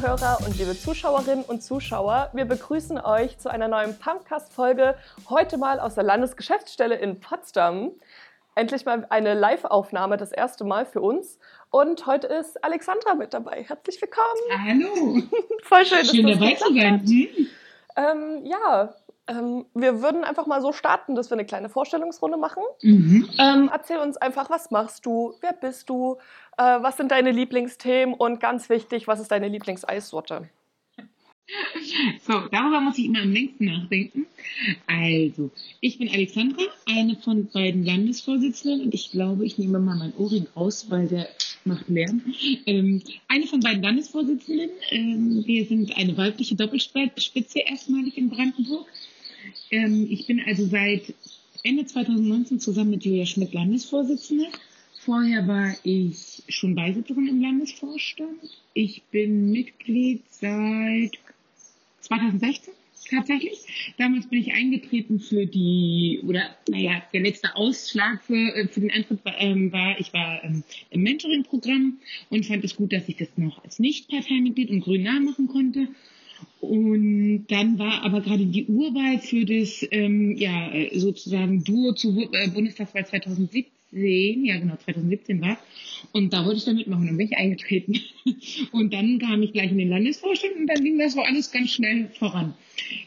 Zuhörer und liebe Zuschauerinnen und Zuschauer, wir begrüßen euch zu einer neuen Pumpcast-Folge, heute mal aus der Landesgeschäftsstelle in Potsdam. Endlich mal eine Live-Aufnahme, das erste Mal für uns. Und heute ist Alexandra mit dabei. Herzlich willkommen. Hallo. Voll schön, Schön dass das dabei zu sein. Hm? Ähm, ja, ähm, wir würden einfach mal so starten, dass wir eine kleine Vorstellungsrunde machen. Mhm. Ähm, erzähl uns einfach, was machst du, wer bist du, äh, was sind deine Lieblingsthemen und ganz wichtig, was ist deine Lieblingseissorte? So, darüber muss ich immer am längsten nachdenken. Also, ich bin Alexandra, eine von beiden Landesvorsitzenden und ich glaube, ich nehme mal meinen Ohrring raus, weil der macht Lärm. Ähm, eine von beiden Landesvorsitzenden. Ähm, wir sind eine weibliche Doppelspitze erstmalig in Brandenburg. Ähm, ich bin also seit Ende 2019 zusammen mit Julia Schmidt Landesvorsitzende. Vorher war ich schon Beisitzerin im Landesvorstand. Ich bin Mitglied seit 2016 tatsächlich. Damals bin ich eingetreten für die, oder naja, der letzte Ausschlag für, äh, für den Eintritt war, ähm, war ich war ähm, im Mentoring-Programm und fand es gut, dass ich das noch als Nicht-Parteimitglied und grün nah machen konnte. Und dann war aber gerade die Urwahl für das ähm, ja sozusagen Duo zur äh, Bundestagswahl 2017, ja genau 2017 war. Und da wollte ich da mitmachen und bin ich eingetreten. Und dann kam ich gleich in den Landesvorstand und dann ging das so alles ganz schnell voran.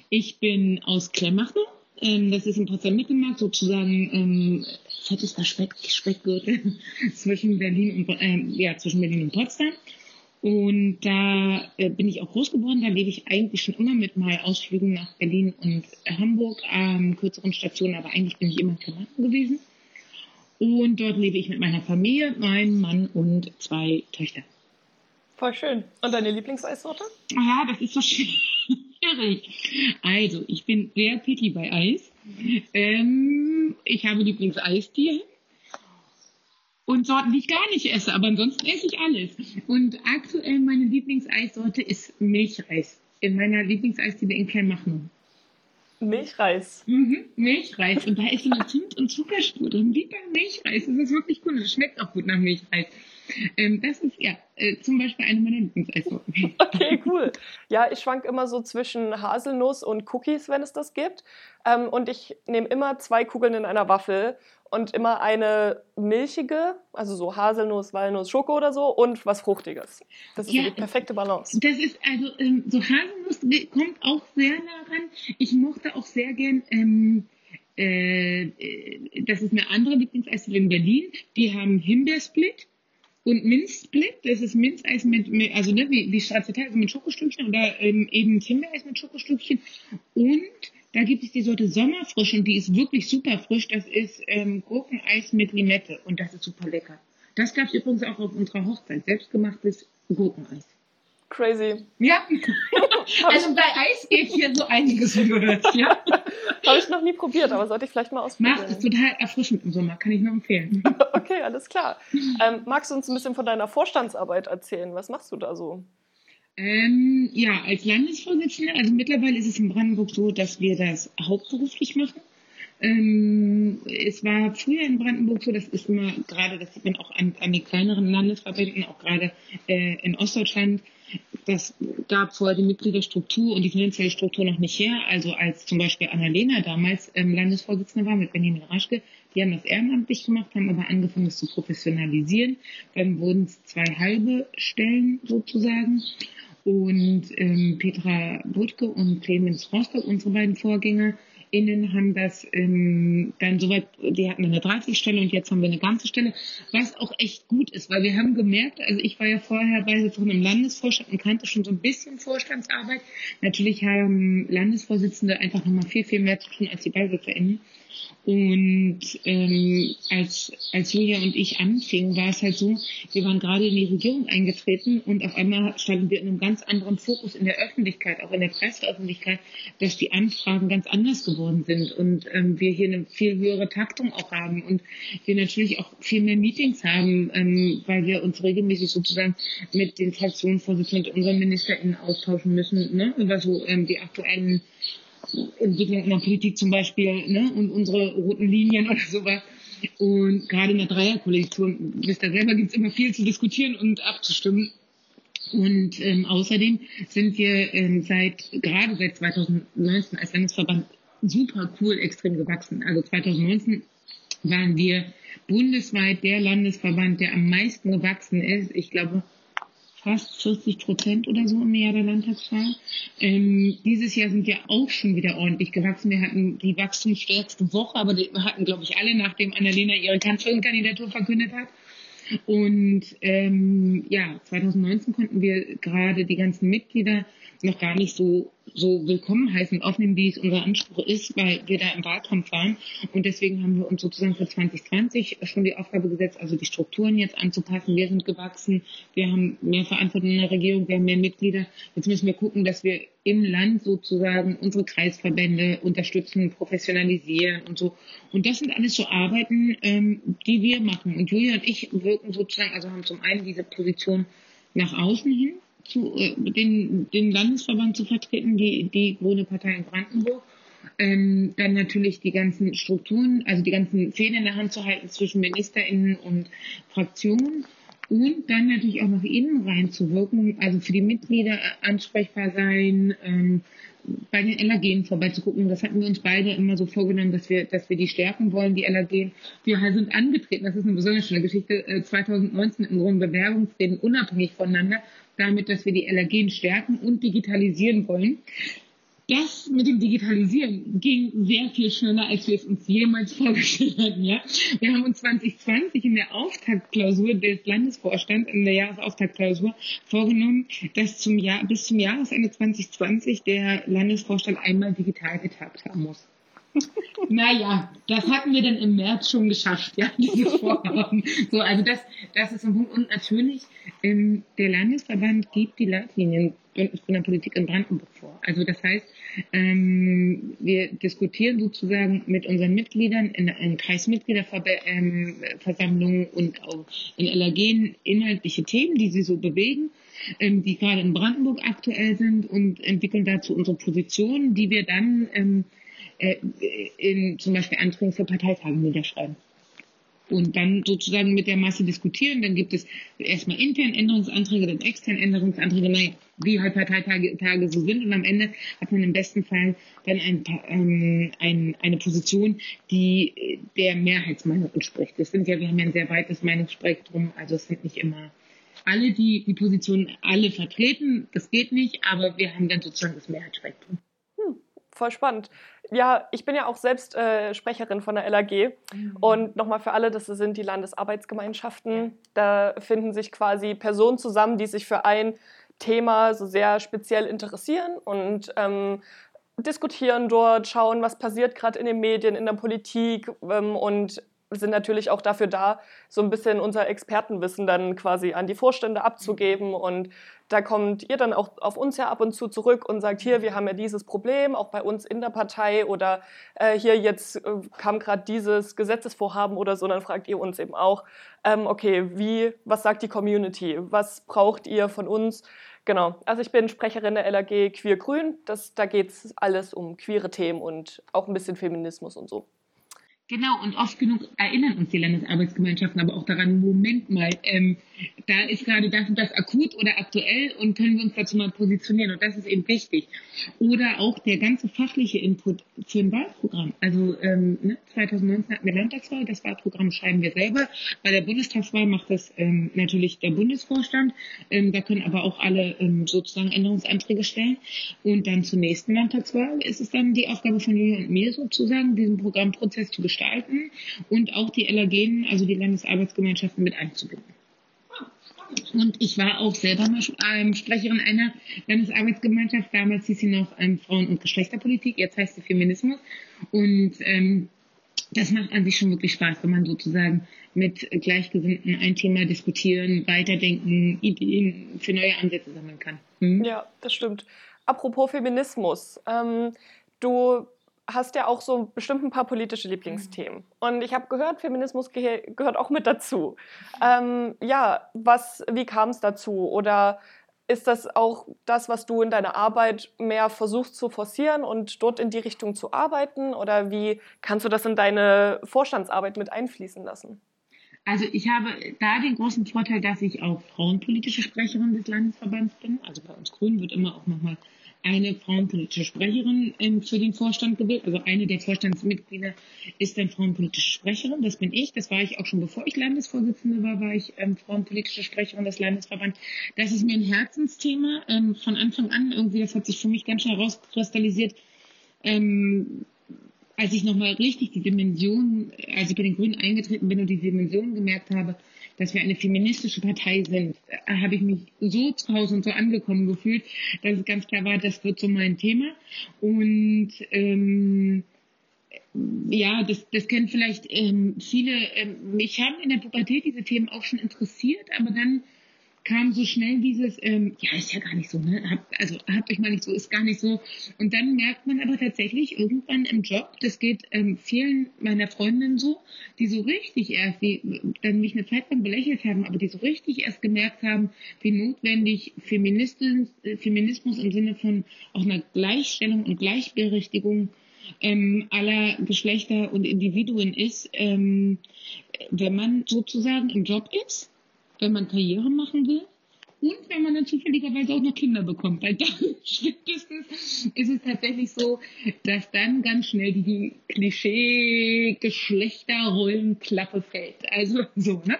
Ich bin aus Klemmachnow. Ähm, das ist im Potsdam Mittelmarkt sozusagen ähm, fettester Speck, Speckgürtel zwischen Berlin und ähm, ja zwischen Berlin und Potsdam. Und da äh, bin ich auch groß geworden. Da lebe ich eigentlich schon immer mit mal Ausflügen nach Berlin und Hamburg, ähm, kürzeren Stationen, aber eigentlich bin ich immer in Klemmachnow gewesen. Und dort lebe ich mit meiner Familie, meinem Mann und zwei Töchtern. Voll schön. Und deine Lieblingseissorte? Ja, das ist so schwierig. Also, ich bin sehr picky bei Eis. Ähm, ich habe Lieblingseisdielen und Sorten, die ich gar nicht esse, aber ansonsten esse ich alles. Und aktuell meine Lieblingseissorte ist Milchreis. In meiner Lieblingseisdiele in Kleinmachnow. Milchreis. Mhm, Milchreis. Und da ist so eine Zimt- und Zuckerspur drin. Wie beim Milchreis. Das ist wirklich gut. Das schmeckt auch gut nach Milchreis. Ähm, das ist ja äh, zum Beispiel eine meiner Lieblingseissorten. Okay, cool. Ja, ich schwank immer so zwischen Haselnuss und Cookies, wenn es das gibt. Ähm, und ich nehme immer zwei Kugeln in einer Waffel und immer eine milchige, also so Haselnuss, Walnuss, Schoko oder so und was Fruchtiges. Das ist Ja, die perfekte Balance. Das ist also ähm, so Haselnuss kommt auch sehr nah ran. Ich mochte auch sehr gern. Ähm, äh, äh, das ist eine andere Lieblingseisdiele in Berlin. Die haben Himbeersplit und Minzsplit. Das ist Minzeis mit, mit also ne, wie, wie Stracciatella, also mit Schokostückchen oder ähm, eben Himbeereis mit Schokostückchen. Und da gibt es die Sorte Sommerfrisch und die ist wirklich super frisch. Das ist ähm, Gurkeneis mit Limette und das ist super lecker. Das gab es übrigens auch auf unserer Hochzeit. Selbstgemachtes Gurkeneis. Crazy. Ja, also bei Eis geht hier so einiges hörst, ja. Habe ich noch nie probiert, aber sollte ich vielleicht mal ausprobieren. Macht es total erfrischend im Sommer, kann ich nur empfehlen. Okay, alles klar. Ähm, magst du uns ein bisschen von deiner Vorstandsarbeit erzählen? Was machst du da so? Ähm, ja, als Landesvorsitzende, also mittlerweile ist es in Brandenburg so, dass wir das hauptberuflich machen. Ähm, es war früher in Brandenburg so, das ist immer gerade, das sieht man auch an, an den kleineren Landesverbänden, auch gerade äh, in Ostdeutschland, das gab vorher die Mitgliederstruktur und die finanzielle Struktur noch nicht her. Also als zum Beispiel Annalena damals ähm, Landesvorsitzende war mit Benjamin Raschke, die haben das ehrenamtlich gemacht, haben aber angefangen, es zu professionalisieren. Dann wurden es zwei halbe Stellen sozusagen. Und ähm, Petra Budke und Clemens Rostock, unsere beiden Vorgänger, innen haben das ähm, dann soweit, die hatten eine 30-Stelle und jetzt haben wir eine ganze Stelle, was auch echt gut ist, weil wir haben gemerkt, also ich war ja vorher Beisitzerin im Landesvorstand und kannte schon so ein bisschen Vorstandsarbeit. Natürlich haben Landesvorsitzende einfach nochmal viel, viel mehr zu tun als die BeisitzerInnen. Und ähm, als, als Julia und ich anfingen, war es halt so, wir waren gerade in die Regierung eingetreten und auf einmal standen wir in einem ganz anderen Fokus in der Öffentlichkeit, auch in der Presseöffentlichkeit, dass die Anfragen ganz anders geworden sind und ähm, wir hier eine viel höhere Taktung auch haben und wir natürlich auch viel mehr Meetings haben, ähm, weil wir uns regelmäßig sozusagen mit den Fraktionsvorsitzenden und unseren MinisterInnen austauschen müssen, ne, über so ähm, die aktuellen Entwicklung in der Politik zum Beispiel ne, und unsere roten Linien oder sowas. Und gerade in der Dreierkoalition, wisst ihr selber, gibt es immer viel zu diskutieren und abzustimmen. Und ähm, außerdem sind wir ähm, seit gerade seit 2019 als Landesverband super cool extrem gewachsen. Also 2019 waren wir bundesweit der Landesverband, der am meisten gewachsen ist. Ich glaube, fast 40 Prozent oder so im Jahr der Landtagswahl. Ähm, dieses Jahr sind wir auch schon wieder ordentlich gewachsen. Wir hatten die wachstumsstärkste Woche, aber die hatten, glaube ich, alle, nachdem Annalena ihre Kanzlerin-Kandidatur verkündet hat. Und ähm, ja, 2019 konnten wir gerade die ganzen Mitglieder noch gar nicht so so willkommen heißen und aufnehmen, wie es unser Anspruch ist, weil wir da im Wahlkampf waren. Und deswegen haben wir uns sozusagen für 2020 schon die Aufgabe gesetzt, also die Strukturen jetzt anzupassen. Wir sind gewachsen, wir haben mehr Verantwortung in der Regierung, wir haben mehr Mitglieder. Jetzt müssen wir gucken, dass wir im Land sozusagen unsere Kreisverbände unterstützen, professionalisieren und so. Und das sind alles so Arbeiten, ähm, die wir machen. Und Julia und ich wirken sozusagen, also haben zum einen diese Position nach außen hin, zu, äh, den, den Landesverband zu vertreten, die, die Grüne Partei in Brandenburg. Ähm, dann natürlich die ganzen Strukturen, also die ganzen Fäden in der Hand zu halten zwischen MinisterInnen und Fraktionen und dann natürlich auch nach innen reinzuwirken, also für die Mitglieder ansprechbar sein, ähm, bei den LAG vorbeizugucken. Das hatten wir uns beide immer so vorgenommen, dass wir, dass wir die stärken wollen, die LAG. Wir sind angetreten, das ist eine besonders schöne Geschichte, 2019 äh, im Grunde Bewerbungsreden unabhängig voneinander damit, dass wir die Allergen stärken und digitalisieren wollen. Das mit dem Digitalisieren ging sehr viel schneller, als wir es uns jemals vorgestellt hatten. Ja? Wir haben uns 2020 in der Auftaktklausur des Landesvorstands, in der Jahresauftaktklausur, vorgenommen, dass zum Jahr, bis zum Jahresende 2020 der Landesvorstand einmal digital getagt haben muss. Naja, das hatten wir dann im März schon geschafft, ja, diese Vorhaben. So, also das, das ist ein Punkt. Und natürlich, ähm, der Landesverband gibt die Leitlinien von der Politik in Brandenburg vor. Also das heißt, ähm, wir diskutieren sozusagen mit unseren Mitgliedern in, in Kreismitgliederversammlungen und auch in LAG inhaltliche Themen, die sie so bewegen ähm, die gerade in Brandenburg aktuell sind und entwickeln dazu unsere Positionen, die wir dann ähm, äh, in zum Beispiel Anträgen für Parteitage niederschreiben. Und dann sozusagen mit der Masse diskutieren. Dann gibt es erstmal intern Änderungsanträge, dann extern Änderungsanträge, naja, wie halt Parteitage Tage so sind. Und am Ende hat man im besten Fall dann ein, ähm, ein, eine Position, die der Mehrheitsmeinung entspricht. Das sind ja, wir haben ja ein sehr weites Meinungsspektrum, also es sind nicht immer alle, die die Position alle vertreten. Das geht nicht, aber wir haben dann sozusagen das Mehrheitsspektrum. Voll spannend. Ja, ich bin ja auch selbst äh, Sprecherin von der LAG. Mhm. Und nochmal für alle, das sind die Landesarbeitsgemeinschaften. Da finden sich quasi Personen zusammen, die sich für ein Thema so sehr speziell interessieren und ähm, diskutieren dort, schauen, was passiert gerade in den Medien, in der Politik ähm, und sind natürlich auch dafür da, so ein bisschen unser Expertenwissen dann quasi an die Vorstände abzugeben. Und da kommt ihr dann auch auf uns ja ab und zu zurück und sagt, hier, wir haben ja dieses Problem, auch bei uns in der Partei oder äh, hier jetzt äh, kam gerade dieses Gesetzesvorhaben oder so, dann fragt ihr uns eben auch, ähm, okay, wie, was sagt die Community? Was braucht ihr von uns? Genau, also ich bin Sprecherin der LAG Queer Grün. Das, da geht es alles um queere Themen und auch ein bisschen Feminismus und so. Genau, und oft genug erinnern uns die Landesarbeitsgemeinschaften aber auch daran, Moment mal, ähm, da ist gerade das und das akut oder aktuell und können wir uns dazu mal positionieren und das ist eben wichtig. Oder auch der ganze fachliche Input für ein Wahlprogramm. Also ähm, ne, 2019 hatten wir Landtagswahl, das Wahlprogramm schreiben wir selber. Bei der Bundestagswahl macht das ähm, natürlich der Bundesvorstand. Ähm, da können aber auch alle ähm, sozusagen Änderungsanträge stellen. Und dann zur nächsten Landtagswahl ist es dann die Aufgabe von Julia und mir sozusagen, diesen Programmprozess zu gestalten und auch die LAG, also die Landesarbeitsgemeinschaften, mit einzubinden. Und ich war auch selber mal ähm, Sprecherin einer Landesarbeitsgemeinschaft. Damals hieß sie noch ähm, Frauen- und Geschlechterpolitik, jetzt heißt sie Feminismus. Und ähm, das macht an sich schon wirklich Spaß, wenn man sozusagen mit Gleichgesinnten ein Thema diskutieren, weiterdenken, Ideen für neue Ansätze sammeln kann. Hm? Ja, das stimmt. Apropos Feminismus. Ähm, du hast ja auch so bestimmt ein paar politische Lieblingsthemen. Mhm. Und ich habe gehört, Feminismus ge gehört auch mit dazu. Ähm, ja, was, wie kam es dazu? Oder ist das auch das, was du in deiner Arbeit mehr versuchst zu forcieren und dort in die Richtung zu arbeiten? Oder wie kannst du das in deine Vorstandsarbeit mit einfließen lassen? Also ich habe da den großen Vorteil, dass ich auch frauenpolitische Sprecherin des Landesverbands bin. Also bei uns Grünen wird immer auch nochmal eine frauenpolitische Sprecherin ähm, für den Vorstand gewählt. Also eine der Vorstandsmitglieder ist dann frauenpolitische Sprecherin. Das bin ich. Das war ich auch schon bevor ich Landesvorsitzende war, war ich ähm, frauenpolitische Sprecherin des Landesverbands. Das ist mir ein Herzensthema ähm, von Anfang an. Irgendwie, das hat sich für mich ganz schnell herauskristallisiert. Ähm, als ich nochmal richtig die Dimension, als ich bei den Grünen eingetreten bin und die Dimension gemerkt habe, dass wir eine feministische Partei sind, habe ich mich so zu Hause und so angekommen gefühlt, dass es ganz klar war, das wird so mein Thema. Und ähm, ja, das, das kennen vielleicht ähm, viele. Ähm, mich haben in der Pubertät diese Themen auch schon interessiert, aber dann kam so schnell dieses, ähm, ja, ist ja gar nicht so, ne? Hab, also habt euch mal nicht so, ist gar nicht so. Und dann merkt man aber tatsächlich irgendwann im Job, das geht ähm, vielen meiner Freundinnen so, die so richtig erst, die dann mich eine Zeit lang belächelt haben, aber die so richtig erst gemerkt haben, wie notwendig Feministin, äh, Feminismus im Sinne von auch einer Gleichstellung und Gleichberechtigung ähm, aller Geschlechter und Individuen ist, ähm, wenn man sozusagen im Job ist wenn man Karriere machen will und wenn man dann zufälligerweise auch noch Kinder bekommt, weil dann spätestens ist es tatsächlich so, dass dann ganz schnell die Klischee-Geschlechterrollenklappe fällt. Also so, ne?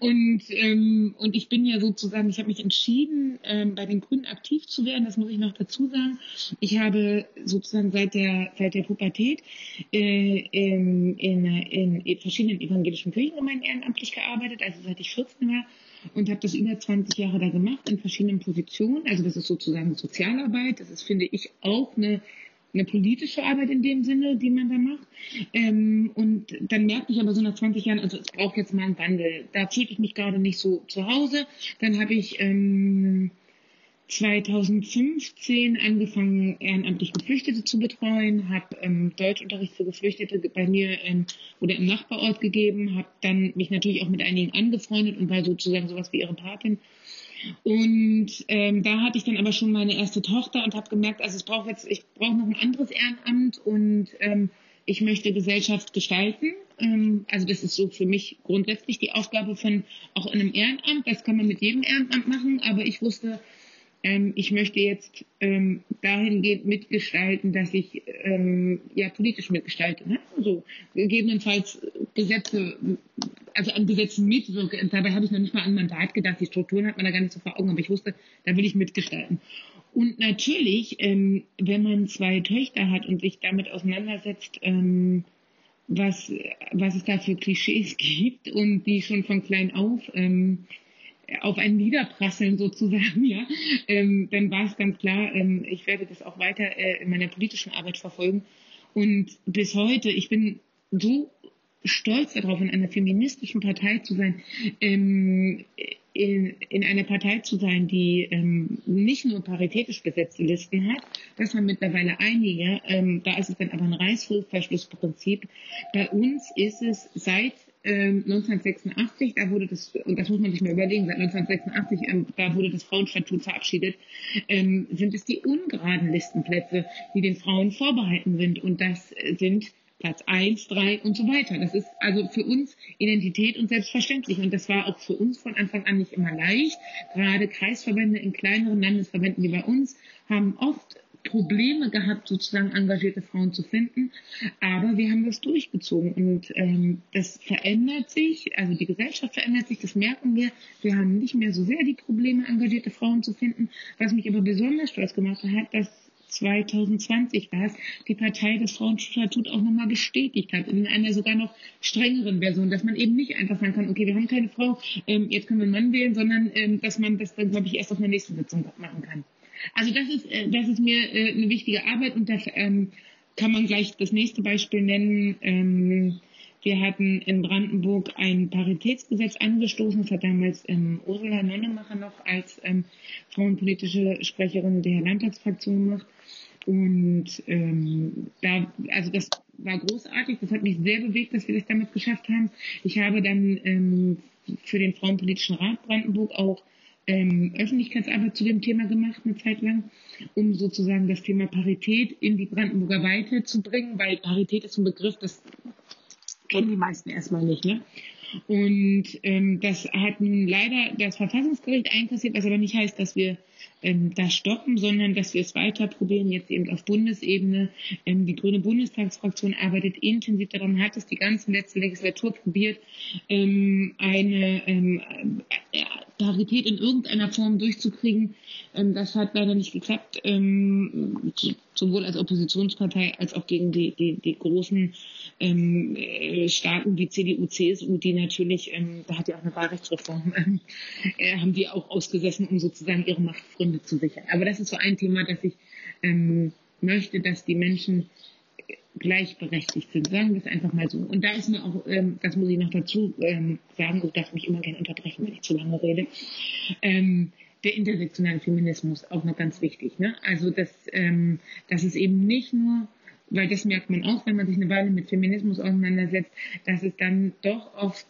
Und, ähm, und ich bin ja sozusagen, ich habe mich entschieden, ähm, bei den Grünen aktiv zu werden, das muss ich noch dazu sagen. Ich habe sozusagen seit der, seit der Pubertät äh, in, in, in verschiedenen evangelischen Kirchengemeinden ehrenamtlich gearbeitet, also seit ich 14 war und habe das über 20 Jahre da gemacht in verschiedenen Positionen. Also das ist sozusagen Sozialarbeit. Das ist, finde ich, auch eine eine politische Arbeit in dem Sinne, die man da macht. Ähm, und dann merke ich aber so nach 20 Jahren, also es braucht jetzt mal einen Wandel. Da fühle ich mich gerade nicht so zu Hause. Dann habe ich ähm, 2015 angefangen, ehrenamtlich Geflüchtete zu betreuen, habe ähm, Deutschunterricht für Geflüchtete bei mir ähm, oder im Nachbarort gegeben, habe dann mich natürlich auch mit einigen angefreundet und war sozusagen sowas wie ihre Patin. Und ähm, da hatte ich dann aber schon meine erste Tochter und habe gemerkt, also es braucht jetzt, ich brauche noch ein anderes Ehrenamt und ähm, ich möchte Gesellschaft gestalten. Ähm, also das ist so für mich grundsätzlich die Aufgabe von auch einem Ehrenamt. Das kann man mit jedem Ehrenamt machen, aber ich wusste, ähm, ich möchte jetzt ähm, dahingehend mitgestalten, dass ich ähm, ja politisch mitgestalte. Ne? Also gegebenenfalls Gesetze, also an Gesetzen mitwirke. Dabei habe ich noch nicht mal an Mandat gedacht. Die Strukturen hat man da gar nicht so vor Augen, aber ich wusste, da will ich mitgestalten. Und natürlich, ähm, wenn man zwei Töchter hat und sich damit auseinandersetzt, ähm, was, was es da für Klischees gibt und die schon von klein auf ähm, auf ein Niederprasseln sozusagen, ja, ähm, dann war es ganz klar, ähm, ich werde das auch weiter äh, in meiner politischen Arbeit verfolgen. Und bis heute, ich bin so stolz darauf, in einer feministischen Partei zu sein, ähm, in, in einer Partei zu sein, die ähm, nicht nur paritätisch besetzte Listen hat, das haben mittlerweile einige, ähm, da ist es dann aber ein Reißverschlussprinzip. Bei uns ist es seit 1986, ähm, da wurde das, und das muss man sich mal überlegen, seit 1986, ähm, da wurde das Frauenstatut verabschiedet, ähm, sind es die ungeraden Listenplätze, die den Frauen vorbehalten sind. Und das sind Platz eins, drei und so weiter. Das ist also für uns Identität und selbstverständlich. Und das war auch für uns von Anfang an nicht immer leicht. Gerade Kreisverbände in kleineren Landesverbänden wie bei uns haben oft Probleme gehabt, sozusagen engagierte Frauen zu finden. Aber wir haben das durchgezogen und ähm, das verändert sich, also die Gesellschaft verändert sich, das merken wir. Wir haben nicht mehr so sehr die Probleme, engagierte Frauen zu finden. Was mich aber besonders stolz gemacht hat, dass 2020 war es, die Partei das Frauenstatut auch nochmal bestätigt hat, in einer sogar noch strengeren Version, dass man eben nicht einfach sagen kann, okay, wir haben keine Frau, ähm, jetzt können wir einen Mann wählen, sondern ähm, dass man das dann, glaube ich, erst auf einer nächsten Sitzung machen kann. Also das ist, äh, das ist mir äh, eine wichtige Arbeit und da ähm, kann man gleich das nächste Beispiel nennen. Ähm, wir hatten in Brandenburg ein Paritätsgesetz angestoßen. Das hat damals ähm, Ursula Nonnemacher noch als ähm, frauenpolitische Sprecherin der Landtagsfraktion gemacht. Und ähm, da, also das war großartig. Das hat mich sehr bewegt, dass wir das damit geschafft haben. Ich habe dann ähm, für den Frauenpolitischen Rat Brandenburg auch ähm, Öffentlichkeitsarbeit zu dem Thema gemacht, eine Zeit lang, um sozusagen das Thema Parität in die Brandenburger Weite zu bringen, weil Parität ist ein Begriff, das kennen die meisten erstmal nicht. Ne? Und ähm, das hat nun leider das Verfassungsgericht einkassiert, was aber nicht heißt, dass wir ähm, da stoppen, sondern dass wir es weiter probieren, jetzt eben auf Bundesebene. Ähm, die Grüne Bundestagsfraktion arbeitet intensiv daran, hat es die ganze letzte Legislatur probiert, ähm, eine ähm, äh, Parität in irgendeiner Form durchzukriegen. Ähm, das hat leider nicht geklappt, ähm, sowohl als Oppositionspartei als auch gegen die, die, die großen ähm, äh, Staaten wie CDU, CSU, die natürlich, ähm, da hat ja auch eine Wahlrechtsreform, ähm, äh, haben die auch ausgesessen, um sozusagen ihre Machtgründe zu sichern. Aber das ist so ein Thema, dass ich ähm, möchte, dass die Menschen gleichberechtigt sind, sagen wir es einfach mal so. Und da ist mir auch, ähm, das muss ich noch dazu ähm, sagen, ich darf mich immer gerne unterbrechen, wenn ich zu lange rede, ähm, der intersektionale Feminismus auch noch ganz wichtig. Ne? Also dass, ähm, dass es eben nicht nur weil das merkt man auch, wenn man sich eine Weile mit Feminismus auseinandersetzt, dass es dann doch oft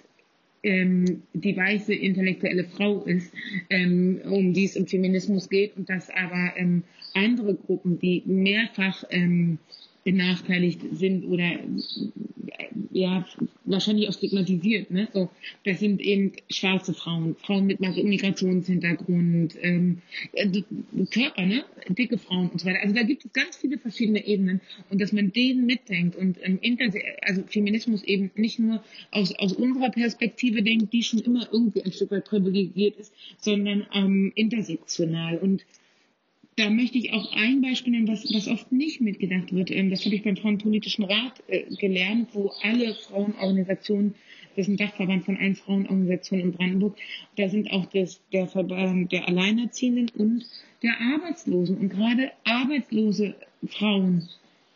ähm, die weiße intellektuelle Frau ist, ähm, um die es im Feminismus geht und dass aber ähm, andere Gruppen, die mehrfach ähm, benachteiligt sind oder äh, ja wahrscheinlich auch stigmatisiert. Ne? So, das sind eben schwarze Frauen, Frauen mit Migrationshintergrund, ähm, äh, Körper, ne? dicke Frauen und so weiter. Also da gibt es ganz viele verschiedene Ebenen und dass man denen mitdenkt und ähm, also Feminismus eben nicht nur aus, aus unserer Perspektive denkt, die schon immer irgendwie ein Stück weit privilegiert ist, sondern ähm, intersektional und da möchte ich auch ein Beispiel nennen, was, was oft nicht mitgedacht wird. Ähm, das habe ich beim Frauenpolitischen Rat äh, gelernt, wo alle Frauenorganisationen, das ist ein Dachverband von allen Frauenorganisationen in Brandenburg, da sind auch das, der Verband der Alleinerziehenden und der Arbeitslosen. Und gerade arbeitslose Frauen,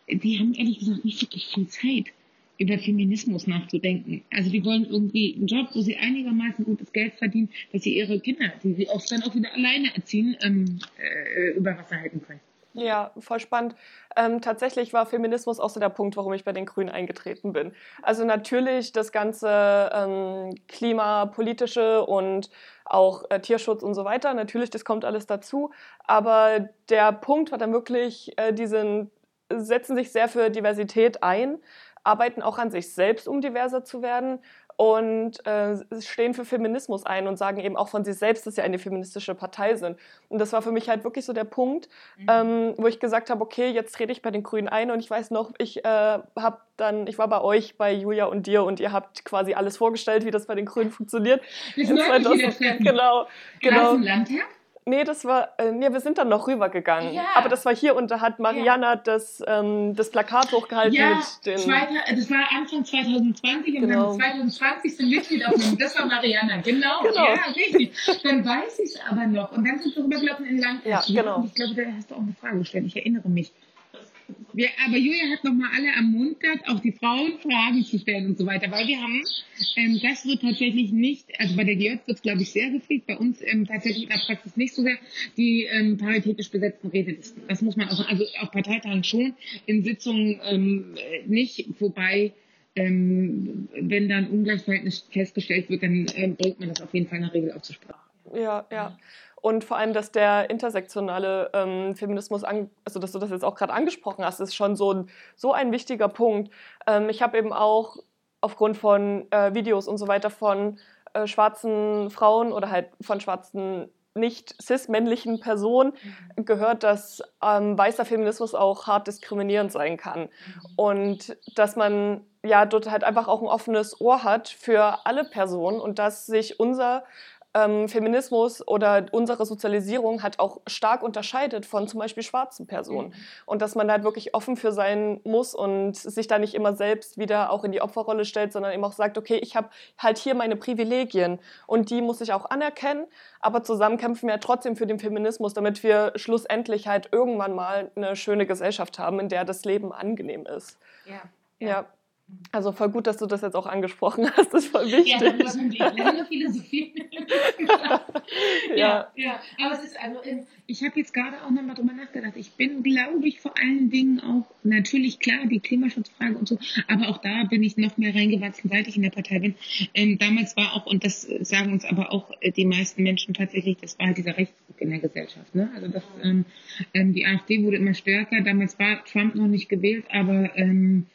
die haben ehrlich gesagt nicht wirklich viel Zeit über Feminismus nachzudenken. Also die wollen irgendwie einen Job, wo sie einigermaßen gutes Geld verdienen, dass sie ihre Kinder, die sie oft dann auch wieder alleine erziehen, ähm, äh, über Wasser halten können. Ja, voll spannend. Ähm, tatsächlich war Feminismus auch so der Punkt, warum ich bei den Grünen eingetreten bin. Also natürlich das ganze ähm, klimapolitische und auch äh, Tierschutz und so weiter. Natürlich, das kommt alles dazu. Aber der Punkt war dann wirklich, äh, die sind, setzen sich sehr für Diversität ein arbeiten auch an sich selbst, um diverser zu werden und äh, stehen für Feminismus ein und sagen eben auch von sich selbst, dass sie eine feministische Partei sind. Und das war für mich halt wirklich so der Punkt, mhm. ähm, wo ich gesagt habe, okay, jetzt trete ich bei den Grünen ein und ich weiß noch, ich äh, habe dann, ich war bei euch, bei Julia und dir und ihr habt quasi alles vorgestellt, wie das bei den Grünen funktioniert. Das in 2000, genau, genau. Landtag? Nee, das war, äh, nee, wir sind dann noch rübergegangen. Ja. Aber das war hier und da hat Mariana ja. das, ähm, das Plakat hochgehalten ja, mit den. Zweiter, das war Anfang 2020 und genau. dann 2020 sind Mitgliederaufnahme. Das war Mariana, genau. genau. Ja, richtig. Dann weiß ich es aber noch. Und dann sind wir rübergelaufen in Land. Ja, genau. ich glaube, da hast du auch eine Frage gestellt. Ich erinnere mich. Wir, aber Julia hat nochmal alle ermuntert, auch die Frauen Fragen zu stellen und so weiter, weil wir haben, ähm, das wird tatsächlich nicht, also bei der GJ wird es glaube ich sehr gepflegt, bei uns ähm, tatsächlich in der Praxis nicht so sehr, die ähm, paritätisch besetzten Redlisten. Das muss man auch, also auf Parteitagen schon, in Sitzungen ähm, nicht, wobei ähm, wenn dann Ungleichverhältnis festgestellt wird, dann ähm, bringt man das auf jeden Fall in der Regel auch zur Sprache. Ja, ja und vor allem, dass der intersektionale ähm, Feminismus, an, also dass du das jetzt auch gerade angesprochen hast, ist schon so ein, so ein wichtiger Punkt. Ähm, ich habe eben auch aufgrund von äh, Videos und so weiter von äh, schwarzen Frauen oder halt von schwarzen nicht cis-männlichen Personen mhm. gehört, dass ähm, weißer Feminismus auch hart diskriminierend sein kann. Mhm. Und dass man ja dort halt einfach auch ein offenes Ohr hat für alle Personen und dass sich unser ähm, Feminismus oder unsere Sozialisierung hat auch stark unterscheidet von zum Beispiel schwarzen Personen. Mhm. Und dass man halt wirklich offen für sein muss und sich da nicht immer selbst wieder auch in die Opferrolle stellt, sondern eben auch sagt, okay, ich habe halt hier meine Privilegien und die muss ich auch anerkennen, aber zusammen kämpfen wir trotzdem für den Feminismus, damit wir schlussendlich halt irgendwann mal eine schöne Gesellschaft haben, in der das Leben angenehm ist. Ja. ja. ja. Also voll gut, dass du das jetzt auch angesprochen hast. Das ist voll wichtig. Ja, das war nur Philosophie. ja. ja, ja. Aber es ist also, ich habe jetzt gerade auch nochmal drüber nachgedacht. Ich bin, glaube ich, vor allen Dingen auch natürlich klar die Klimaschutzfrage und so, aber auch da bin ich noch mehr reingewachsen, seit ich in der Partei bin. Ähm, damals war auch, und das sagen uns aber auch äh, die meisten Menschen tatsächlich, das war halt dieser Rechtsruck in der Gesellschaft. Ne? Also das, ähm, ähm, die AfD wurde immer stärker. Damals war Trump noch nicht gewählt, aber ähm,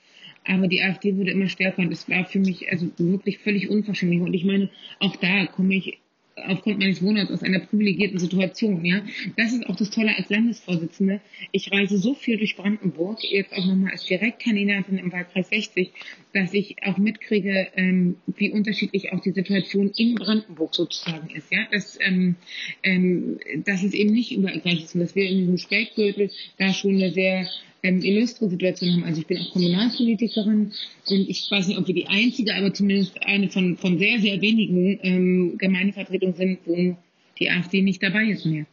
aber die AfD wurde immer stärker und es war für mich also wirklich völlig unverständlich. Und ich meine, auch da komme ich aufgrund meines Wohnorts aus einer privilegierten Situation, ja. Das ist auch das Tolle als Landesvorsitzende. Ich reise so viel durch Brandenburg, jetzt auch nochmal als Direktkandidatin im Wahlkreis 60, dass ich auch mitkriege, ähm, wie unterschiedlich auch die Situation in Brandenburg sozusagen ist, ja. Dass, ähm, ähm, dass es eben nicht überall gleich ist und dass wir in diesem Spätgürtel da schon eine sehr ähm, illustre Situation haben. Also ich bin auch Kommunalpolitikerin und ich weiß nicht, ob wir die einzige, aber zumindest eine von, von sehr, sehr wenigen ähm, Gemeindevertretungen sind, wo die AfD nicht dabei ist mehr.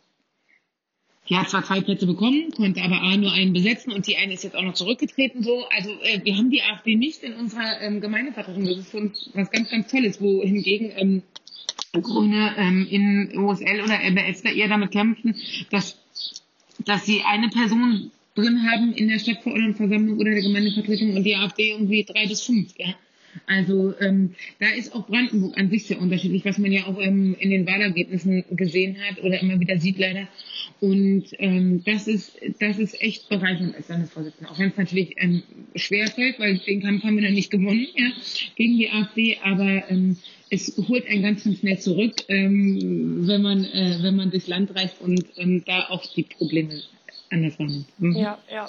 Die hat zwar zwei Plätze bekommen, konnte aber A nur einen besetzen und die eine ist jetzt auch noch zurückgetreten so. Also äh, wir haben die AfD nicht in unserer ähm, Gemeindevertretung. Das ist für uns was ganz, ganz Tolles, wohingegen ähm, Grüne ähm, in OSL oder LBS da eher damit kämpfen, dass, dass sie eine Person drin haben in der Stadtverordnetenversammlung oder der Gemeindevertretung und die AfD irgendwie drei bis fünf, ja. Also ähm, da ist auch Brandenburg an sich sehr unterschiedlich, was man ja auch ähm, in den Wahlergebnissen gesehen hat oder immer wieder sieht leider. Und ähm, das ist das ist echt bereichernd als Landesvorsitzender, auch wenn es natürlich ähm, schwer fällt, weil den Kampf haben wir noch nicht gewonnen ja, gegen die AfD, aber ähm, es holt einen ganz, ganz schnell zurück, ähm, wenn man äh, wenn man durchs Land reist und ähm, da auch die Probleme anders wahrnimmt. Mhm. Ja, ja.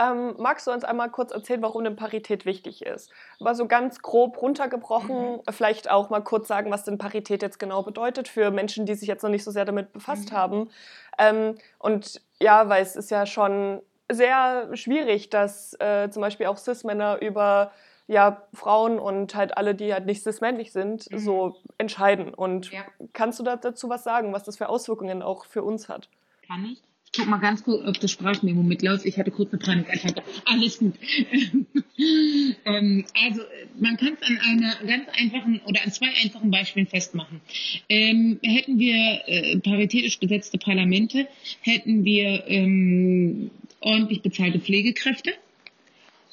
Ähm, magst du uns einmal kurz erzählen, warum denn Parität wichtig ist? Aber so ganz grob runtergebrochen, mhm. vielleicht auch mal kurz sagen, was denn Parität jetzt genau bedeutet für Menschen, die sich jetzt noch nicht so sehr damit befasst mhm. haben. Ähm, und ja, weil es ist ja schon sehr schwierig, dass äh, zum Beispiel auch Cis-Männer über ja, Frauen und halt alle, die halt nicht cis-männlich sind, mhm. so entscheiden. Und ja. kannst du dazu was sagen, was das für Auswirkungen auch für uns hat? Kann ich guck mal ganz kurz, ob das Sprachmemo mitläuft. Ich hatte kurz eine Panikattacke. Alles gut. ähm, also man kann es an einer ganz einfachen oder an zwei einfachen Beispielen festmachen. Ähm, hätten wir äh, paritätisch besetzte Parlamente, hätten wir ähm, ordentlich bezahlte Pflegekräfte.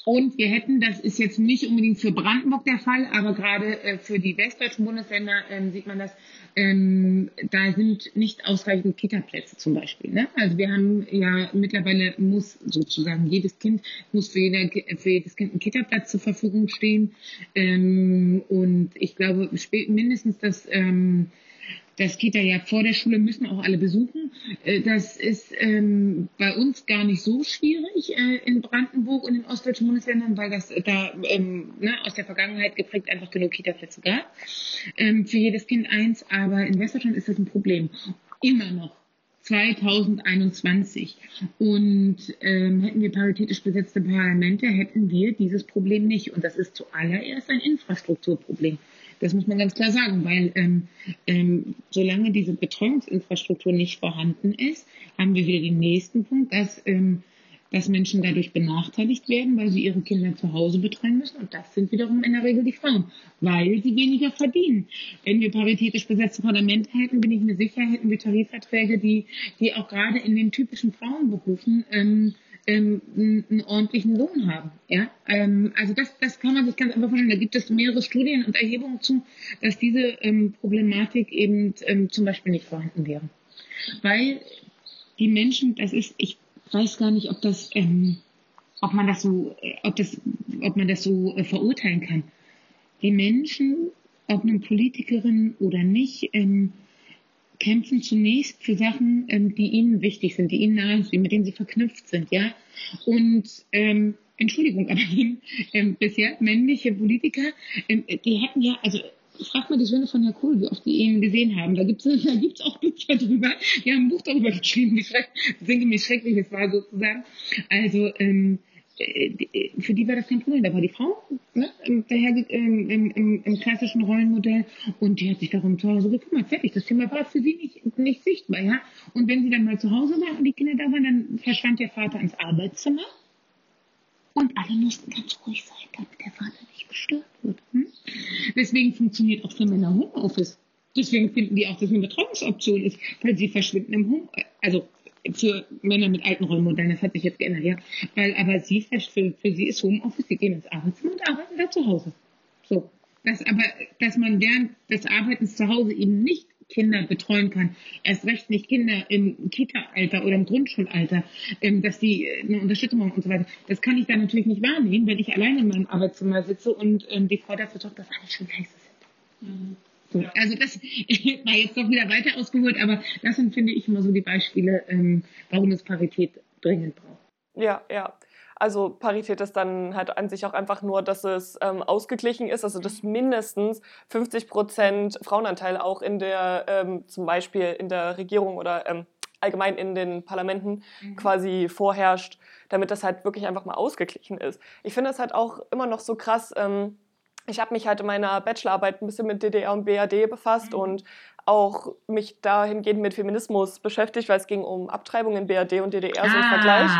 Und wir hätten, das ist jetzt nicht unbedingt für Brandenburg der Fall, aber gerade äh, für die westdeutschen Bundesländer ähm, sieht man das, ähm, da sind nicht ausreichend Kita-Plätze zum Beispiel. Ne? Also wir haben ja mittlerweile muss sozusagen jedes Kind muss für, jeder, für jedes Kind ein Kita-Platz zur Verfügung stehen. Ähm, und ich glaube mindestens das ähm, das Kita ja vor der Schule müssen auch alle besuchen. Äh, das ist ähm, bei uns gar nicht so schwierig äh, in Brandenburg und in ostdeutschen Bundesländern, weil das da ähm, ne, aus der Vergangenheit geprägt einfach genug Kita-Plätze gab. Ähm, für jedes Kind eins, aber in Westdeutschland ist das ein Problem. Immer noch. 2021. Und ähm, hätten wir paritätisch besetzte Parlamente, hätten wir dieses Problem nicht. Und das ist zuallererst ein Infrastrukturproblem. Das muss man ganz klar sagen, weil ähm, ähm, solange diese Betreuungsinfrastruktur nicht vorhanden ist, haben wir wieder den nächsten Punkt, dass, ähm, dass Menschen dadurch benachteiligt werden, weil sie ihre Kinder zu Hause betreuen müssen. Und das sind wiederum in der Regel die Frauen, weil sie weniger verdienen. Wenn wir paritätisch besetzte Parlamente hätten, bin ich mir sicher, hätten wir Tarifverträge, die, die auch gerade in den typischen Frauenberufen ähm, ähm, einen ordentlichen Lohn haben. Ja? Ähm, also das, das kann man sich ganz einfach vorstellen. Da gibt es mehrere Studien und Erhebungen zu, dass diese ähm, Problematik eben ähm, zum Beispiel nicht vorhanden wäre. Weil die Menschen, das ist, ich weiß gar nicht, ob das, ob man das so, ob das, ob man das so äh, verurteilen kann. Die Menschen, ob eine Politikerin oder nicht, kämpfen zunächst für Sachen, ähm, die ihnen wichtig sind, die ihnen nahe sind, mit denen sie verknüpft sind, ja. Und ähm, Entschuldigung, aber ähm, bisher männliche Politiker, ähm, die hätten ja, also frag mal die Söhne von Herr Kohl, wie oft die ihn gesehen haben. Da gibt es da gibt's auch Bücher drüber. Die haben ein Buch darüber geschrieben, wie schreck, sinngemäß schrecklich es war sozusagen. Also ähm, äh, für die war das kein Problem. Da war die Frau ne, daher, im, im, im, klassischen Rollenmodell und die hat sich darum zu Hause gekümmert. Fertig. Das Thema war für sie nicht, nicht sichtbar. Ja? Und wenn sie dann mal zu Hause war und die Kinder da waren, dann verschwand der Vater ins Arbeitszimmer und alle mussten ganz ruhig sein, damit der Vater nicht gestört wird. Hm? Deswegen funktioniert auch für Männer Homeoffice. Deswegen finden die auch, dass es eine Betreuungsoption ist, weil sie verschwinden im Home, also für Männer mit alten Rollenmodellen, das hat sich jetzt geändert, ja. Weil, aber sie, für, für sie ist Homeoffice, sie gehen ins Arbeitszimmer und arbeiten da zu Hause. So. Das aber, dass man während des Arbeitens zu Hause eben nicht Kinder betreuen kann. Erst recht nicht Kinder im Kita-Alter oder im Grundschulalter, ähm, dass die äh, eine Unterstützung brauchen und so weiter. Das kann ich dann natürlich nicht wahrnehmen, wenn ich alleine in meinem Arbeitszimmer sitze und ähm, die Frau dafür sorgt, dass alle schon leise sind. Mhm. So, also das war jetzt doch wieder weiter ausgeholt, aber das sind, finde ich, immer so die Beispiele, ähm, warum es Parität dringend braucht. Ja, ja. Also Parität ist dann halt an sich auch einfach nur, dass es ähm, ausgeglichen ist, also dass mindestens 50 Prozent Frauenanteil auch in der, ähm, zum Beispiel in der Regierung oder ähm, allgemein in den Parlamenten mhm. quasi vorherrscht, damit das halt wirklich einfach mal ausgeglichen ist. Ich finde es halt auch immer noch so krass. Ähm, ich habe mich halt in meiner Bachelorarbeit ein bisschen mit DDR und BRD befasst mhm. und auch mich dahingehend mit Feminismus beschäftigt, weil es ging um Abtreibung in BRD und DDR, ah, so im Vergleich.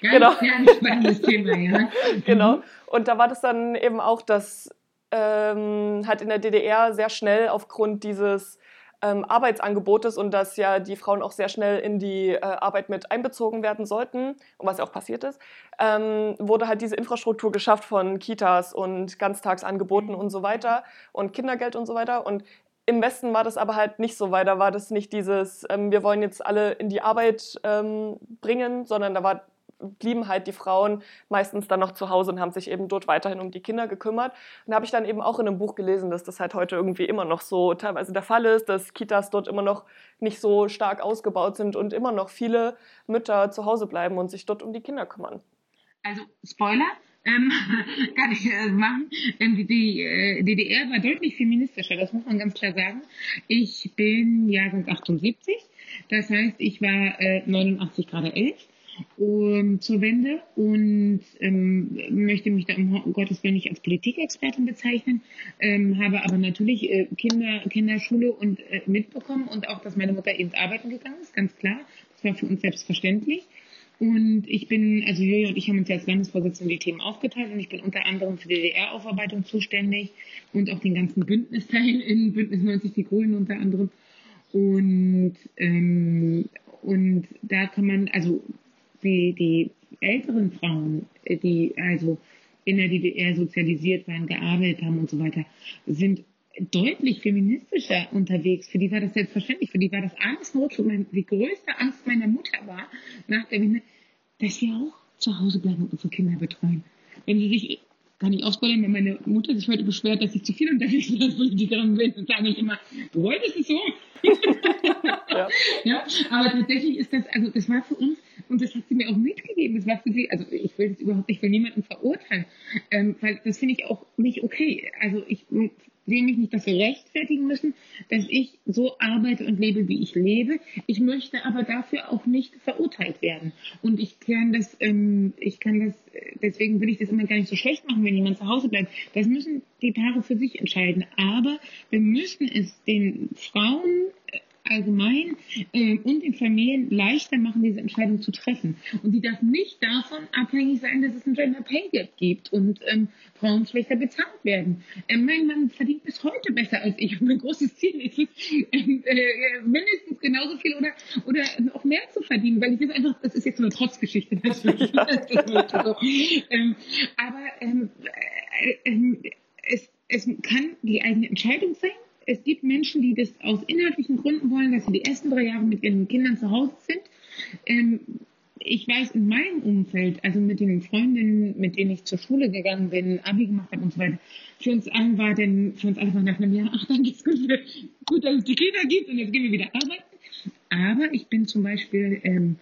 Ganz, genau. Ganz spannendes Thema, ja. genau. Und da war das dann eben auch, dass ähm, halt in der DDR sehr schnell aufgrund dieses ähm, Arbeitsangebotes und dass ja die Frauen auch sehr schnell in die äh, Arbeit mit einbezogen werden sollten und was ja auch passiert ist, ähm, wurde halt diese Infrastruktur geschafft von Kitas und Ganztagsangeboten und so weiter und Kindergeld und so weiter. Und im Westen war das aber halt nicht so weit. Da war das nicht dieses, ähm, wir wollen jetzt alle in die Arbeit ähm, bringen, sondern da war, blieben halt die Frauen meistens dann noch zu Hause und haben sich eben dort weiterhin um die Kinder gekümmert. Und da habe ich dann eben auch in einem Buch gelesen, dass das halt heute irgendwie immer noch so teilweise der Fall ist, dass Kitas dort immer noch nicht so stark ausgebaut sind und immer noch viele Mütter zu Hause bleiben und sich dort um die Kinder kümmern. Also Spoiler, ähm, kann ich äh, machen. Ähm, die, die äh, DDR war deutlich feministischer, das muss man ganz klar sagen. Ich bin Jahrgang 78, das heißt, ich war äh, 89 gerade 11 und zur Wende und ähm, möchte mich da um Gottes Willen nicht als Politikexpertin bezeichnen, ähm, habe aber natürlich äh, Kinder, Kinderschule und äh, mitbekommen und auch, dass meine Mutter ins Arbeiten gegangen ist, ganz klar. Das war für uns selbstverständlich. Und ich bin, also Julia und ich haben uns ja als Landesvorsitzende die Themen aufgeteilt und ich bin unter anderem für die DDR-Aufarbeitung zuständig und auch den ganzen Bündnisteil in Bündnis 90 Die Grünen unter anderem. Und, ähm, und da kann man, also die, die älteren Frauen, die also in der DDR sozialisiert waren, gearbeitet haben und so weiter, sind deutlich feministischer unterwegs. Für die war das selbstverständlich. Für die war das Notschub. Die größte Angst meiner Mutter war, nach der Wende, dass wir auch zu Hause bleiben und unsere Kinder betreuen. Wenn sie sich, kann ich ausprobieren, wenn meine Mutter sich heute beschwert, dass ich zu viel unterwegs bin dann sage ich immer, du wolltest es so. ja. ja. Aber tatsächlich ist das, also das war für uns, und das hat sie mir auch mitgegeben, das war für sie, also ich will das überhaupt nicht für niemanden verurteilen, ähm, weil das finde ich auch nicht okay. Also ich will mich nicht dafür rechtfertigen müssen, dass ich so arbeite und lebe, wie ich lebe. Ich möchte aber dafür auch nicht verurteilt werden. Und ich kann das, ähm, ich kann das, deswegen will ich das immer gar nicht so schlecht machen, wenn jemand zu Hause bleibt. Das müssen die Paare für sich entscheiden. Aber wir müssen es den Frauen allgemein äh, und den Familien leichter machen, diese Entscheidung zu treffen. Und die darf nicht davon abhängig sein, dass es ein Gender Pay Gap gibt und ähm, Frauen schlechter bezahlt werden. Ähm, mein Mann verdient bis heute besser als ich und mein großes Ziel ist es, ähm, äh, mindestens genauso viel oder, oder noch mehr zu verdienen, weil ich das einfach, das ist jetzt so eine Trotzgeschichte natürlich. Ja. so. ähm, aber ähm, äh, äh, es, es kann die eigene Entscheidung sein es gibt Menschen, die das aus inhaltlichen Gründen wollen, dass sie die ersten drei Jahre mit ihren Kindern zu Hause sind. Ähm, ich weiß in meinem Umfeld, also mit den Freundinnen, mit denen ich zur Schule gegangen bin, Abi gemacht habe und so weiter, für uns allen war denn, für uns alle war nach einem Jahr, ach, dann geht's gut, gut, dass es die Kinder gibt und jetzt gehen wir wieder arbeiten. Aber ich bin zum Beispiel, ähm,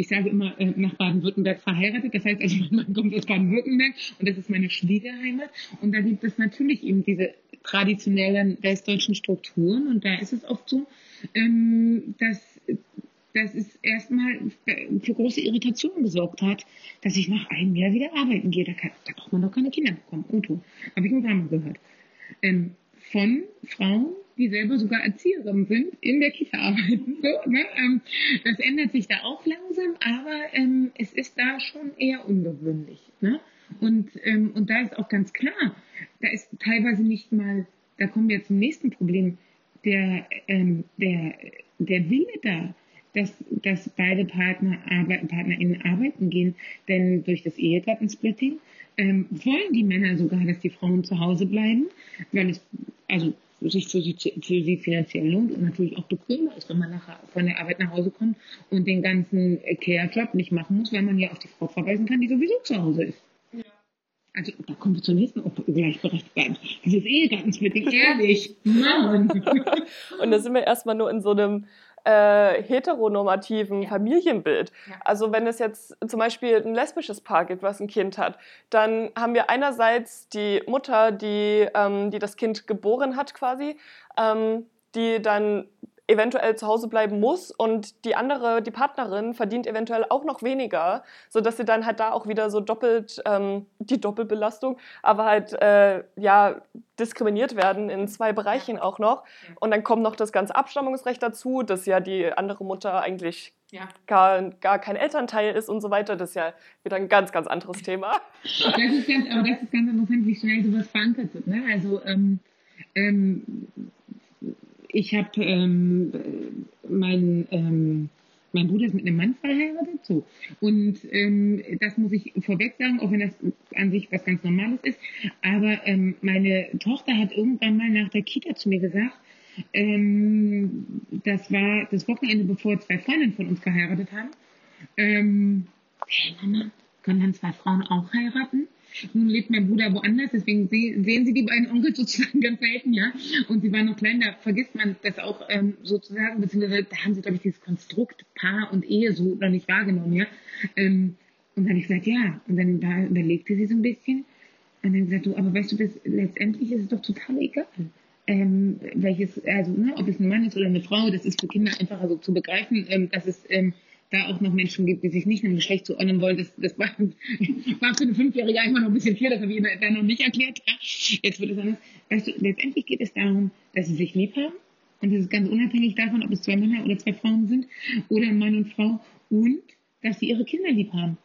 ich sage immer, äh, nach Baden-Württemberg verheiratet. Das heißt also, mein Mann kommt aus Baden-Württemberg und das ist meine Schwiegerheimat. Und da gibt es natürlich eben diese traditionellen westdeutschen Strukturen. Und da ist es oft so, ähm, dass dass es erstmal für große Irritation gesorgt hat, dass ich nach einem Jahr wieder arbeiten gehe. Da, kann, da braucht man doch keine Kinder bekommen. Otto. Habe ich ein paar Mal gehört. Ähm, von Frauen, die selber sogar Erzieherinnen sind, in der Kita arbeiten. So, ne? ähm, das ändert sich da auch langsam, aber ähm, es ist da schon eher ungewöhnlich. Ne? Und, ähm, und da ist auch ganz klar, da ist teilweise nicht mal, da kommen wir zum nächsten Problem, der, ähm, der, der Wille da, dass, dass beide Partner PartnerInnen arbeiten gehen, denn durch das Ehegattensplitting ähm, wollen die Männer sogar, dass die Frauen zu Hause bleiben, weil es, also sich für sie, für sie finanziell lohnt und natürlich auch bequemer ist, wenn man nachher von der Arbeit nach Hause kommt und den ganzen Care-Job nicht machen muss, weil man ja auf die Frau verweisen kann, die sowieso zu Hause ist. Also, da kommen wir zur nächsten Gleichberechtigung. Dieses Ehegattensplitting, ehrlich, Mann. und da sind wir erstmal nur in so einem äh, heteronormativen ja. Familienbild. Ja. Also wenn es jetzt zum Beispiel ein lesbisches Paar gibt, was ein Kind hat, dann haben wir einerseits die Mutter, die, ähm, die das Kind geboren hat quasi, ähm, die dann eventuell zu Hause bleiben muss und die andere, die Partnerin, verdient eventuell auch noch weniger, sodass sie dann halt da auch wieder so doppelt, ähm, die Doppelbelastung, aber halt, äh, ja, diskriminiert werden in zwei Bereichen auch noch. Und dann kommt noch das ganze Abstammungsrecht dazu, dass ja die andere Mutter eigentlich ja. gar, gar kein Elternteil ist und so weiter. Das ist ja wieder ein ganz, ganz anderes Thema. Das ist ganz, aber das ist ganz interessant, wie schnell sowas verankert wird. Ne? Also, ähm, ähm, ich habe ähm, mein, ähm, mein Bruder ist mit einem Mann verheiratet, so. Und ähm, das muss ich vorweg sagen, auch wenn das an sich was ganz Normales ist. Aber ähm, meine Tochter hat irgendwann mal nach der Kita zu mir gesagt, ähm, das war das Wochenende, bevor zwei Freundinnen von uns geheiratet haben. Ähm, hey Mama, können dann zwei Frauen auch heiraten? Nun lebt mein Bruder woanders, deswegen sehen Sie die beiden Onkels sozusagen ganz selten, ja. Und sie waren noch klein, da vergisst man das auch ähm, sozusagen, beziehungsweise da haben sie, glaube ich, dieses Konstrukt Paar und Ehe so noch nicht wahrgenommen, ja. Ähm, und dann habe ich gesagt, ja. Und dann da überlegte sie so ein bisschen. Und dann gesagt, du, aber weißt du, das, letztendlich ist es doch total egal. Ähm, welches, also, ne, ob es ein Mann ist oder eine Frau, das ist für Kinder einfacher so zu begreifen, ähm, dass es ähm, da auch noch Menschen gibt, die sich nicht einem Geschlecht zuordnen wollen. Das, das war, war für eine Fünfjährige einfach noch ein bisschen viel, das habe ich da noch nicht erklärt. Jetzt wird es anders. Weißt du, letztendlich geht es darum, dass sie sich lieb haben. Und das ist ganz unabhängig davon, ob es zwei Männer oder zwei Frauen sind oder Mann und Frau. Und dass sie ihre Kinder lieb haben.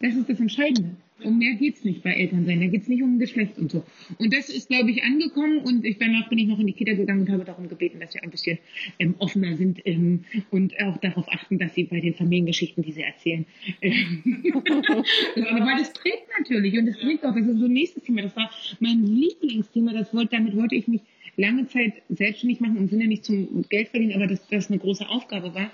Das ist das Entscheidende. Um mehr geht's nicht bei Elternsein. Da geht's nicht um Geschlecht und so. Und das ist, glaube ich, angekommen. Und ich, danach bin ich noch in die Kita gegangen und habe darum gebeten, dass wir ein bisschen ähm, offener sind ähm, und auch darauf achten, dass sie bei den Familiengeschichten, die sie erzählen, ähm, weil das trägt natürlich und das trägt auch. Das ist so ein nächstes Thema. Das war mein Lieblingsthema. Das wollte, damit wollte ich mich lange Zeit selbstständig machen im Sinne nicht zum Geld verdienen, aber dass das eine große Aufgabe war.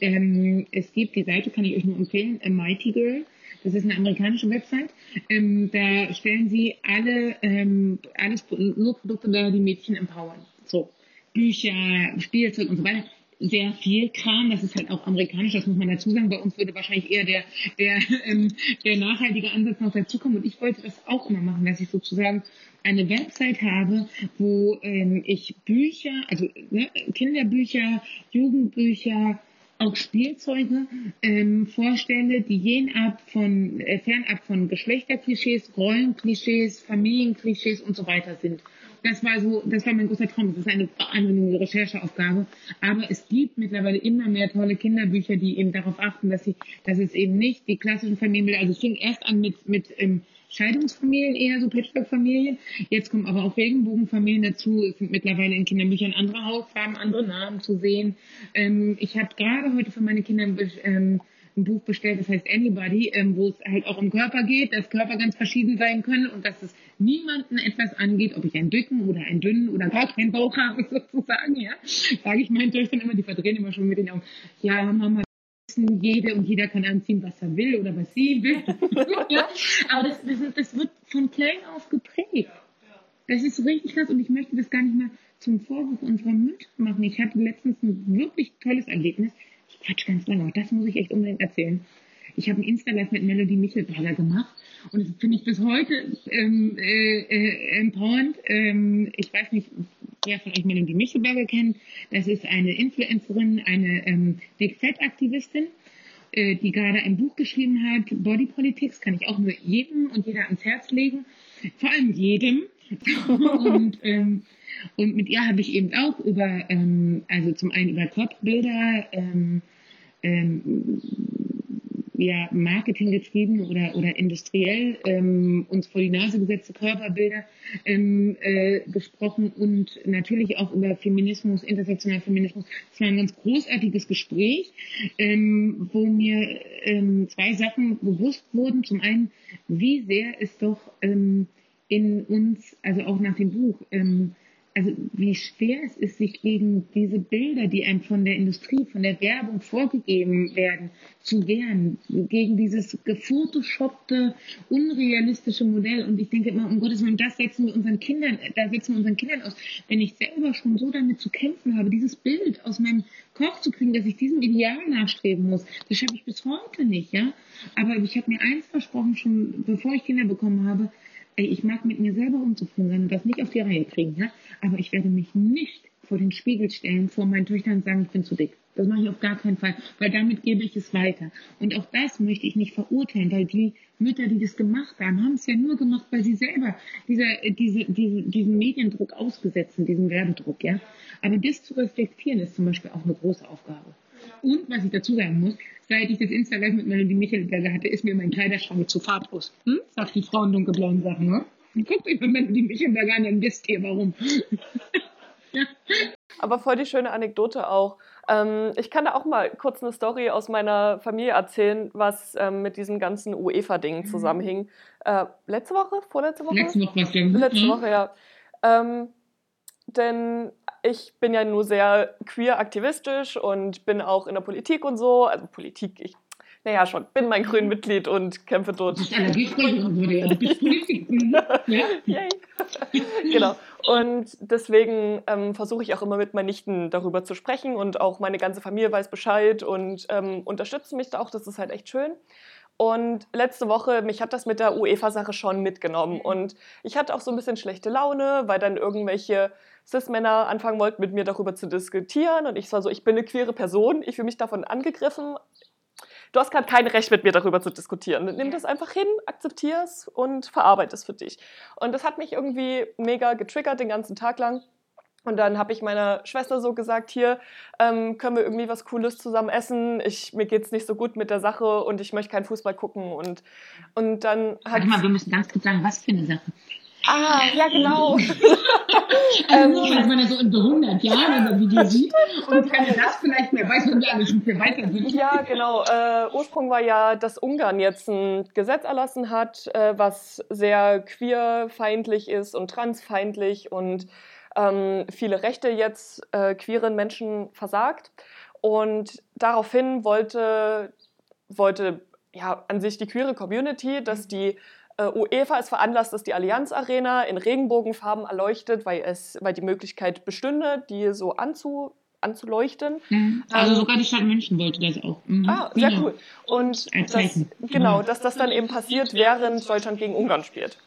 Ähm, es gibt die Seite, kann ich euch nur empfehlen, A Mighty Girl. Das ist eine amerikanische Website. Ähm, da stellen sie alle, ähm, alles, nur Produkte da, die Mädchen empowern. So. Bücher, Spielzeug und so weiter sehr viel Kram. Das ist halt auch amerikanisch, das muss man dazu sagen. Bei uns würde wahrscheinlich eher der, der, ähm, der nachhaltige Ansatz noch dazukommen. Und ich wollte das auch immer machen, dass ich sozusagen eine Website habe, wo ähm, ich Bücher, also ne, Kinderbücher, Jugendbücher, auch Spielzeuge ähm, vorstelle, die jenab von, äh, fernab von Geschlechterklischees, Rollenklischees, Familienklischees und so weiter sind. Das war so, das war mein großer Traum. Das ist eine, eine Rechercheaufgabe. Aber es gibt mittlerweile immer mehr tolle Kinderbücher, die eben darauf achten, dass sie, dass es eben nicht die klassischen Familienbilder, also es fing erst an mit, mit ähm, Scheidungsfamilien, eher so Patchwork-Familien. Jetzt kommen aber auch Regenbogenfamilien dazu. Es sind mittlerweile in Kinderbüchern andere Hautfarben, andere Namen zu sehen. Ähm, ich habe gerade heute für meine Kinder ähm, ein Buch bestellt, das heißt Anybody, ähm, wo es halt auch um Körper geht, dass Körper ganz verschieden sein können und dass es niemanden etwas angeht, ob ich einen dicken oder einen dünnen oder gar keinen Bauch habe, sozusagen, ja. Sage ich meinen Töchtern immer, die verdrehen immer schon mit den Augen. Ja, Mama, wissen, jede und jeder kann anziehen, was er will oder was sie will. ja? Aber das, das, das, wird von klein auf geprägt. Das ist richtig krass und ich möchte das gar nicht mehr zum Vorwurf unserer Mütter machen. Ich hatte letztens ein wirklich tolles Erlebnis. Ich quatsch ganz lange, aber das muss ich echt unbedingt erzählen. Ich habe ein Insta-Live mit Melody Michelberger gemacht und das finde ich bis heute ähm, äh, äh, empowernd. Ähm, ich weiß nicht, wer von euch Melody Michelberger kennt. Das ist eine Influencerin, eine ähm, Big Fat-Aktivistin, äh, die gerade ein Buch geschrieben hat, Body Politics, kann ich auch nur jedem und jeder ans Herz legen. Vor allem jedem. und, ähm, und mit ihr habe ich eben auch über, ähm, also zum einen über Kopfbilder, ähm, ähm, ja, Marketing getrieben oder, oder industriell ähm, uns vor die Nase gesetzte Körperbilder ähm, äh, gesprochen und natürlich auch über Feminismus, intersektionalen Feminismus. Es war ein ganz großartiges Gespräch, ähm, wo mir ähm, zwei Sachen bewusst wurden. Zum einen, wie sehr es doch ähm, in uns, also auch nach dem Buch, ähm, also wie schwer es ist, sich gegen diese Bilder, die einem von der Industrie, von der Werbung vorgegeben werden, zu wehren, gegen dieses gefotoshoppte, unrealistische Modell. Und ich denke immer, um Gottes Willen, das setzen wir unseren Kindern, da setzen wir unseren Kindern aus. Wenn ich selber schon so damit zu kämpfen habe, dieses Bild aus meinem Kopf zu kriegen, dass ich diesem Ideal nachstreben muss, das schaffe ich bis heute nicht, ja. Aber ich habe mir eins versprochen, schon bevor ich Kinder bekommen habe, ich mag mit mir selber unzufrieden sein und das nicht auf die Reihe kriegen, ja. Aber ich werde mich nicht vor den Spiegel stellen, vor meinen Töchtern sagen, ich bin zu dick. Das mache ich auf gar keinen Fall, weil damit gebe ich es weiter. Und auch das möchte ich nicht verurteilen, weil die Mütter, die das gemacht haben, haben es ja nur gemacht, weil sie selber dieser, diese, diese, diesen Mediendruck ausgesetzt sind, diesen Werbedruck, ja. Aber das zu reflektieren ist zum Beispiel auch eine große Aufgabe. Und was ich dazu sagen muss, seit ich das Insta-Live mit Melody Michelberger hatte, ist mir mein Kleiderschrank zu farblos. Hm? Sagt die Frau in dunkelblauen Sachen, ne? Guckt euch mal Melody Michelberger an, dann wisst ihr warum. ja. Aber voll die schöne Anekdote auch. Ähm, ich kann da auch mal kurz eine Story aus meiner Familie erzählen, was ähm, mit diesem ganzen UEFA-Ding mhm. zusammenhing. Äh, letzte Woche? Vorletzte Woche? Letzte Woche, was denn? Letzte mhm. Woche, ja. Ähm, denn ich bin ja nur sehr queer aktivistisch und bin auch in der Politik und so. Also Politik, ich, naja, schon, bin mein grün Mitglied und kämpfe dort. genau. Und deswegen ähm, versuche ich auch immer mit meinen Nichten darüber zu sprechen und auch meine ganze Familie weiß Bescheid und ähm, unterstützt mich da auch. Das ist halt echt schön. Und letzte Woche, mich hat das mit der UEFA-Sache schon mitgenommen. Und ich hatte auch so ein bisschen schlechte Laune, weil dann irgendwelche Cis-Männer anfangen wollten, mit mir darüber zu diskutieren. Und ich war so, ich bin eine queere Person, ich fühle mich davon angegriffen. Du hast gerade kein Recht, mit mir darüber zu diskutieren. Nimm das einfach hin, akzeptier es und verarbeite es für dich. Und das hat mich irgendwie mega getriggert den ganzen Tag lang. Und dann habe ich meiner Schwester so gesagt, hier ähm, können wir irgendwie was Cooles zusammen essen. Ich, mir geht es nicht so gut mit der Sache und ich möchte keinen Fußball gucken. Und, und dann hat... Warte mal, wir müssen ganz kurz sagen, was für eine Sache. Ah, ja, genau. also, ähm, man ja so in so 100 Jahren ein Video sieht und kann das vielleicht mehr, weiß man gar nicht, wie weiter sind. Ja, genau. Äh, Ursprung war ja, dass Ungarn jetzt ein Gesetz erlassen hat, äh, was sehr queerfeindlich ist und transfeindlich und ähm, viele Rechte jetzt äh, queeren Menschen versagt. Und daraufhin wollte, wollte ja, an sich die queere Community, dass die äh, UEFA ist veranlasst, dass die Allianz Arena in Regenbogenfarben erleuchtet, weil, es, weil die Möglichkeit bestünde, die so anzu, anzuleuchten. Mhm. Also ähm, sogar die Stadt München wollte das auch. Mhm. Ah, sehr cool. Und das, genau, dass das dann eben passiert, während Deutschland gegen Ungarn spielt.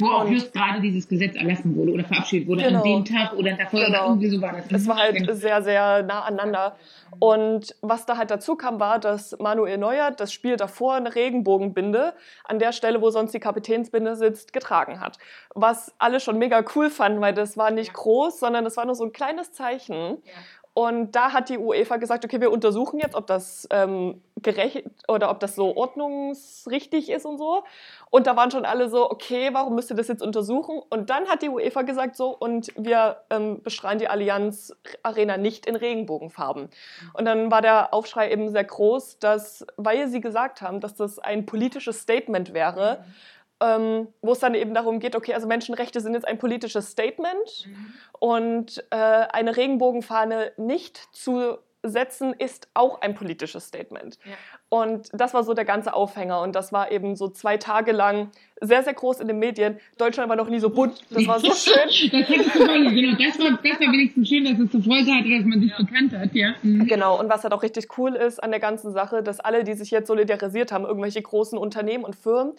Wo auch just gerade dieses Gesetz erlassen wurde oder verabschiedet wurde genau. an dem Tag oder davor genau. oder irgendwie so war das. Es war halt sehr, sehr nah aneinander. Und was da halt dazu kam, war, dass Manuel Neuer das Spiel davor eine Regenbogenbinde an der Stelle, wo sonst die Kapitänsbinde sitzt, getragen hat. Was alle schon mega cool fanden, weil das war nicht ja. groß, sondern das war nur so ein kleines Zeichen. Ja. Und da hat die UEFA gesagt, okay, wir untersuchen jetzt, ob das ähm, gerecht oder ob das so ordnungsrichtig ist und so. Und da waren schon alle so, okay, warum müsst ihr das jetzt untersuchen? Und dann hat die UEFA gesagt so, und wir ähm, bestrahlen die Allianz Arena nicht in Regenbogenfarben. Und dann war der Aufschrei eben sehr groß, dass, weil sie gesagt haben, dass das ein politisches Statement wäre, mhm ähm, wo es dann eben darum geht, okay, also Menschenrechte sind jetzt ein politisches Statement mhm. und äh, eine Regenbogenfahne nicht zu setzen ist auch ein politisches Statement. Ja. Und das war so der ganze Aufhänger. Und das war eben so zwei Tage lang sehr, sehr groß in den Medien. Deutschland war noch nie so bunt. Das war so schön. das genau. Das war, das war wenigstens schön, dass es zur Folge hatte, dass man sich ja. bekannt hat, ja. Mhm. Genau. Und was halt auch richtig cool ist an der ganzen Sache, dass alle, die sich jetzt solidarisiert haben, irgendwelche großen Unternehmen und Firmen,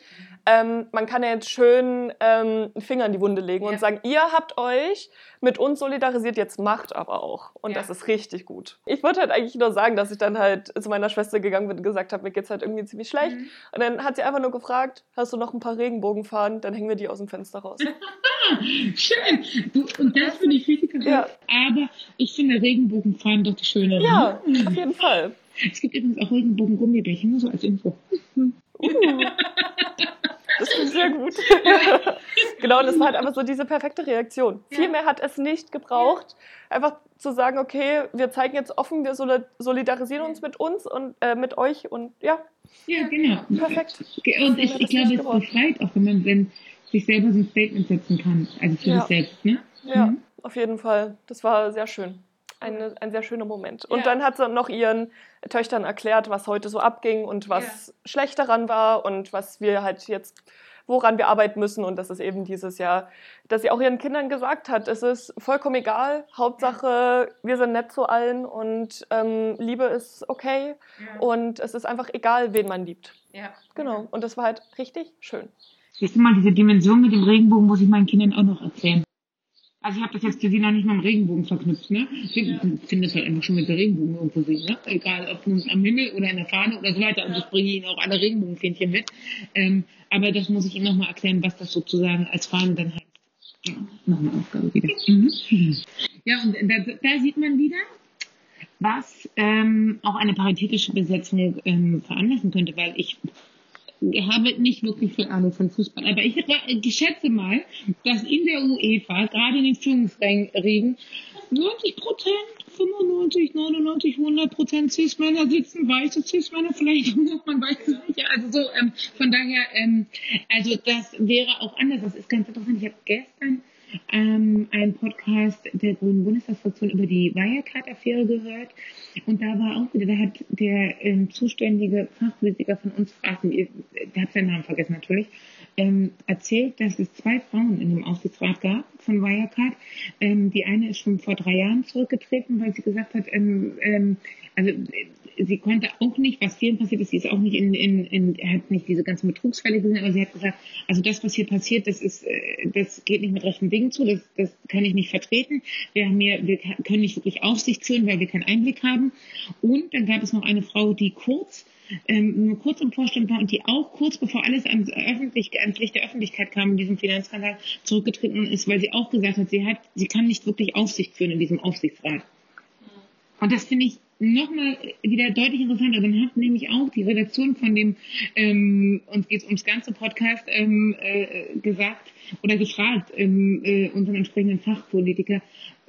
ähm, man kann ja jetzt schön ähm, einen Finger in die Wunde legen ja. und sagen, ihr habt euch mit uns solidarisiert, jetzt macht aber auch. Und ja. das ist richtig gut. Ich würde halt eigentlich nur sagen, dass ich dann halt zu meiner Schwester gegangen bin und gesagt habe, mir geht's halt irgendwie ziemlich schlecht. Mhm. Und dann hat sie einfach nur gefragt, hast du noch ein paar Regeln Regenbogenfahnen, dann hängen wir die aus dem Fenster raus. Schön. Du, und das finde ich richtig gut. Ja. Aber ich finde Regenbogenfahnen doch die schönere. Ja, mhm. auf jeden Fall. Es gibt übrigens auch Regenbogen-Gummibärchen, nur so als Info. Uh. Sehr gut. genau, und das war halt einfach so diese perfekte Reaktion. Ja. Viel mehr hat es nicht gebraucht. Ja. Einfach zu sagen, okay, wir zeigen jetzt offen, wir solidarisieren uns mit uns und äh, mit euch und ja. Ja, genau. Perfekt. Und ich, ich glaube, es befreit auch, wenn man wenn sich selber so ein Statement setzen kann. Also für ja. sich selbst, ne? Ja, mhm. auf jeden Fall. Das war sehr schön. Eine, ein sehr schöner Moment. Und Ja. dann hat sie noch ihren Töchtern erklärt, was heute so abging und was schlecht daran war und was wir halt jetzt, woran wir arbeiten müssen. Und das ist eben dieses Jahr, dass sie auch ihren Kindern gesagt hat, es ist vollkommen egal, Hauptsache wir sind nett zu allen und ähm, Liebe ist okay und es ist einfach egal, wen man liebt. ja. Genau. Und das war halt richtig schön. Siehst du mal, diese Dimension mit dem Regenbogen muss ich meinen Kindern auch noch erzählen. Also ich habe das jetzt für sie noch nicht mal mit dem Regenbogen verknüpft, ne? Ich finde es halt einfach schon mit der Regenbogen irgendwo sehen, ne? Egal ob nun am Himmel oder in der Fahne oder so weiter. Und ich bringe ihnen auch alle Regenbogenfähnchen mit. Ähm, aber das muss ich ihnen nochmal erklären, was das sozusagen als Fahne dann heißt. Ja, noch eine Aufgabe wieder. Mhm. Ja, und da, da sieht man wieder, was ähm, auch eine paritätische Besetzung ähm, veranlassen könnte, weil ich habe nicht wirklich viel Ahnung von Fußball, aber ich, ich schätze mal, dass in der UEFA, gerade in den Führungsrängen, 90 Prozent, 95, 99, 100 Prozent Cis-Männer sitzen, weiße Cis-Männer vielleicht, man weiß es nicht. Also so, ähm, von daher, ähm, also das wäre auch anders. Das ist ganz interessant. Ich habe gestern ähm, einen Podcast der Grünen Bundestagsfraktion über die Wirecard-Affäre gehört. Und da war auch wieder, da hat der ähm, zuständige Fachpolitiker von uns, ach, ich- der hat seinen Namen vergessen natürlich, ähm, erzählt, dass es zwei Frauen in dem Aufsichtsrat gab von Wirecard. Ähm, die eine ist schon vor drei Jahren zurückgetreten, weil sie gesagt hat, ähm, ähm, also äh, sie konnte auch nicht, was vielen passiert ist, sie ist auch nicht in, in, in hat nicht diese ganzen Betrugsfälle gesehen, aber sie hat gesagt, also das, was hier passiert, das ist, äh, das geht nicht mit rechten Dingen zu, das, das kann ich nicht vertreten. Wir haben hier, wir können nicht wirklich Aufsicht führen, weil wir keinen Einblick haben. Und dann gab es noch eine Frau, die kurz ähm, nur kurz im Vorstand war und die auch kurz bevor alles ans, öffentlich, ans Licht der Öffentlichkeit kam in diesem Finanzskandal zurückgetreten ist, weil sie auch gesagt hat, sie hat, sie kann nicht wirklich Aufsicht führen in diesem Aufsichtsrat. Und das finde ich nochmal wieder deutlich interessanter. Dann hat nämlich auch die Redaktion von dem, ähm, uns geht ums ganze Podcast, ähm, äh, gesagt oder gefragt, ähm, äh, unseren entsprechenden Fachpolitiker,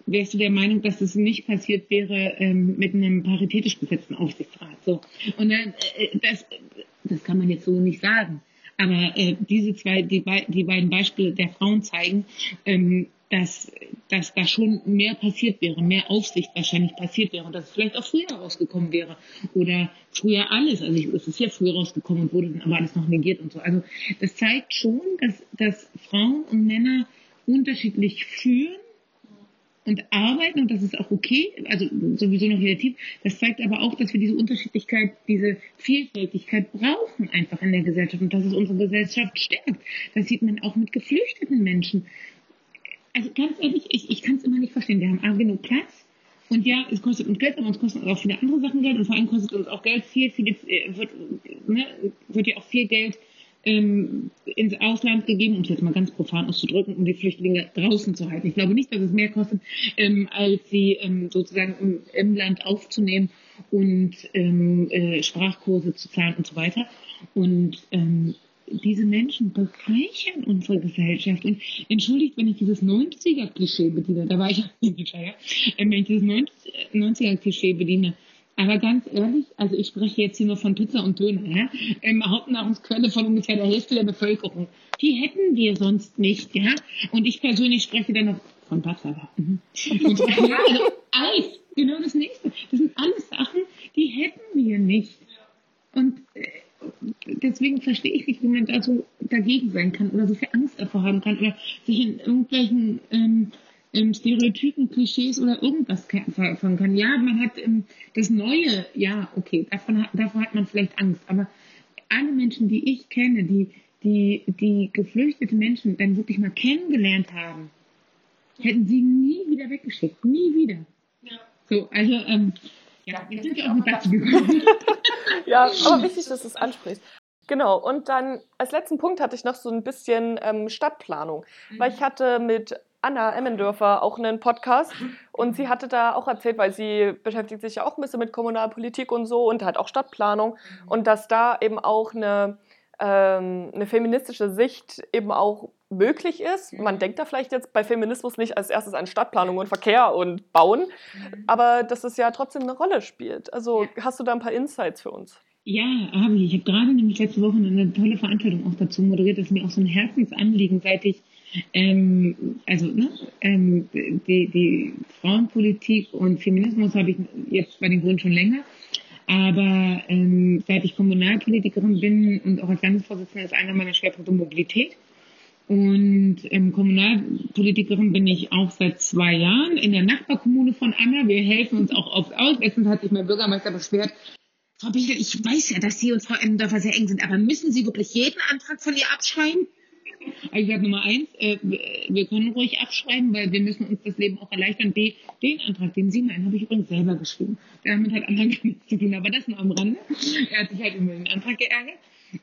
wärst du der Meinung, dass das nicht passiert wäre ähm, mit einem paritätisch besetzten Aufsichtsrat? So. Und dann, äh, das, das kann man jetzt so nicht sagen. Aber äh, diese zwei, die, die beiden Beispiele der Frauen zeigen, ähm, dass, dass da schon mehr passiert wäre, mehr Aufsicht wahrscheinlich passiert wäre und dass es vielleicht auch früher rausgekommen wäre oder früher alles. Also ich, es ist ja früher rausgekommen und wurde dann aber alles noch negiert und so. Also das zeigt schon, dass, dass Frauen und Männer unterschiedlich führen und arbeiten und das ist auch okay, also sowieso noch relativ. Das zeigt aber auch, dass wir diese Unterschiedlichkeit, diese Vielfältigkeit brauchen einfach in der Gesellschaft und dass es unsere Gesellschaft stärkt. Das sieht man auch mit geflüchteten Menschen. Also ganz ehrlich, ich, ich kann es immer nicht verstehen. Wir haben A, genug Platz und ja, es kostet uns Geld, aber uns kosten auch viele andere Sachen Geld und vor allem kostet uns auch Geld viel, viel äh, wird, ne, wird ja auch viel Geld ähm, ins Ausland gegeben, um es jetzt mal ganz profan auszudrücken, um die Flüchtlinge draußen zu halten. Ich glaube nicht, dass es mehr kostet, ähm, als sie ähm, sozusagen im, im Land aufzunehmen und ähm, äh, Sprachkurse zu zahlen und so weiter. Und ähm, diese Menschen bereichern unsere Gesellschaft. Und entschuldigt, wenn ich dieses 90er-Klischee bediene, da war ich auch nicht ja, ähm, wenn ich dieses 90er-Klischee bediene, aber ganz ehrlich, also ich spreche jetzt hier nur von Pizza und Döner, ja? ähm, Hauptnahrungsquelle von ungefähr der Hälfte der Bevölkerung. Die hätten wir sonst nicht, ja. Und ich persönlich spreche dann noch von Baklava. Mhm. Und, ja, also Eis, genau das nächste. Das sind alles Sachen, die hätten wir nicht. Und äh, deswegen verstehe ich nicht, wie man da so dagegen sein kann oder so viel Angst davor haben kann oder sich in irgendwelchen ähm, ähm, Stereotypen, Klischees oder irgendwas verfangen kann. Ja, man hat ähm, das Neue, ja, okay, davon hat, davor hat man vielleicht Angst, aber alle Menschen, die ich kenne, die, die, die geflüchtete Menschen dann wirklich mal kennengelernt haben, hätten sie nie wieder weggeschickt, nie wieder. Ja. So, also, ähm, ja, jetzt sind wir auch mit dazu gekommen. Ja, aber wichtig, dass du es ansprichst. Genau, und dann als letzten Punkt hatte ich noch so ein bisschen ähm, Stadtplanung, weil ich hatte mit Anna Emmendörfer auch einen Podcast und sie hatte da auch erzählt, weil sie beschäftigt sich ja auch ein bisschen mit Kommunalpolitik und so und hat auch Stadtplanung und dass da eben auch eine, ähm, eine feministische Sicht eben auch möglich ist. Man denkt da vielleicht jetzt bei Feminismus nicht als erstes an Stadtplanung und Verkehr und Bauen, aber dass es ja trotzdem eine Rolle spielt. Also hast du da ein paar Insights für uns? Ja, habe ich. Ich habe gerade nämlich letzte Woche eine tolle Veranstaltung auch dazu moderiert. Das ist mir auch so ein Herzensanliegen, seit ich Ähm, also ne, ähm, die, die Frauenpolitik und Feminismus habe ich jetzt bei den Grünen schon länger. Aber ähm, seit ich Kommunalpolitikerin bin und auch als Landesvorsitzende ist einer meiner Schwerpunkte Mobilität. Und ähm, Kommunalpolitikerin bin ich auch seit zwei Jahren in der Nachbarkommune von Anna. Wir helfen uns auch oft aus. Letztens hat sich mein Bürgermeister beschwert, Frau Bichel, ich weiß ja, dass Sie und Frau Emmendorfer sehr eng sind, aber müssen Sie wirklich jeden Antrag von ihr abschreiben? Ich sage Nummer eins, äh, wir können ruhig abschreiben, weil wir müssen uns das Leben auch erleichtern. B, den Antrag, den Sie meinen, habe ich übrigens selber geschrieben. Damit hat Anna gar nichts zu tun, aber das nur am Rande. Er hat sich halt über den Antrag geärgert.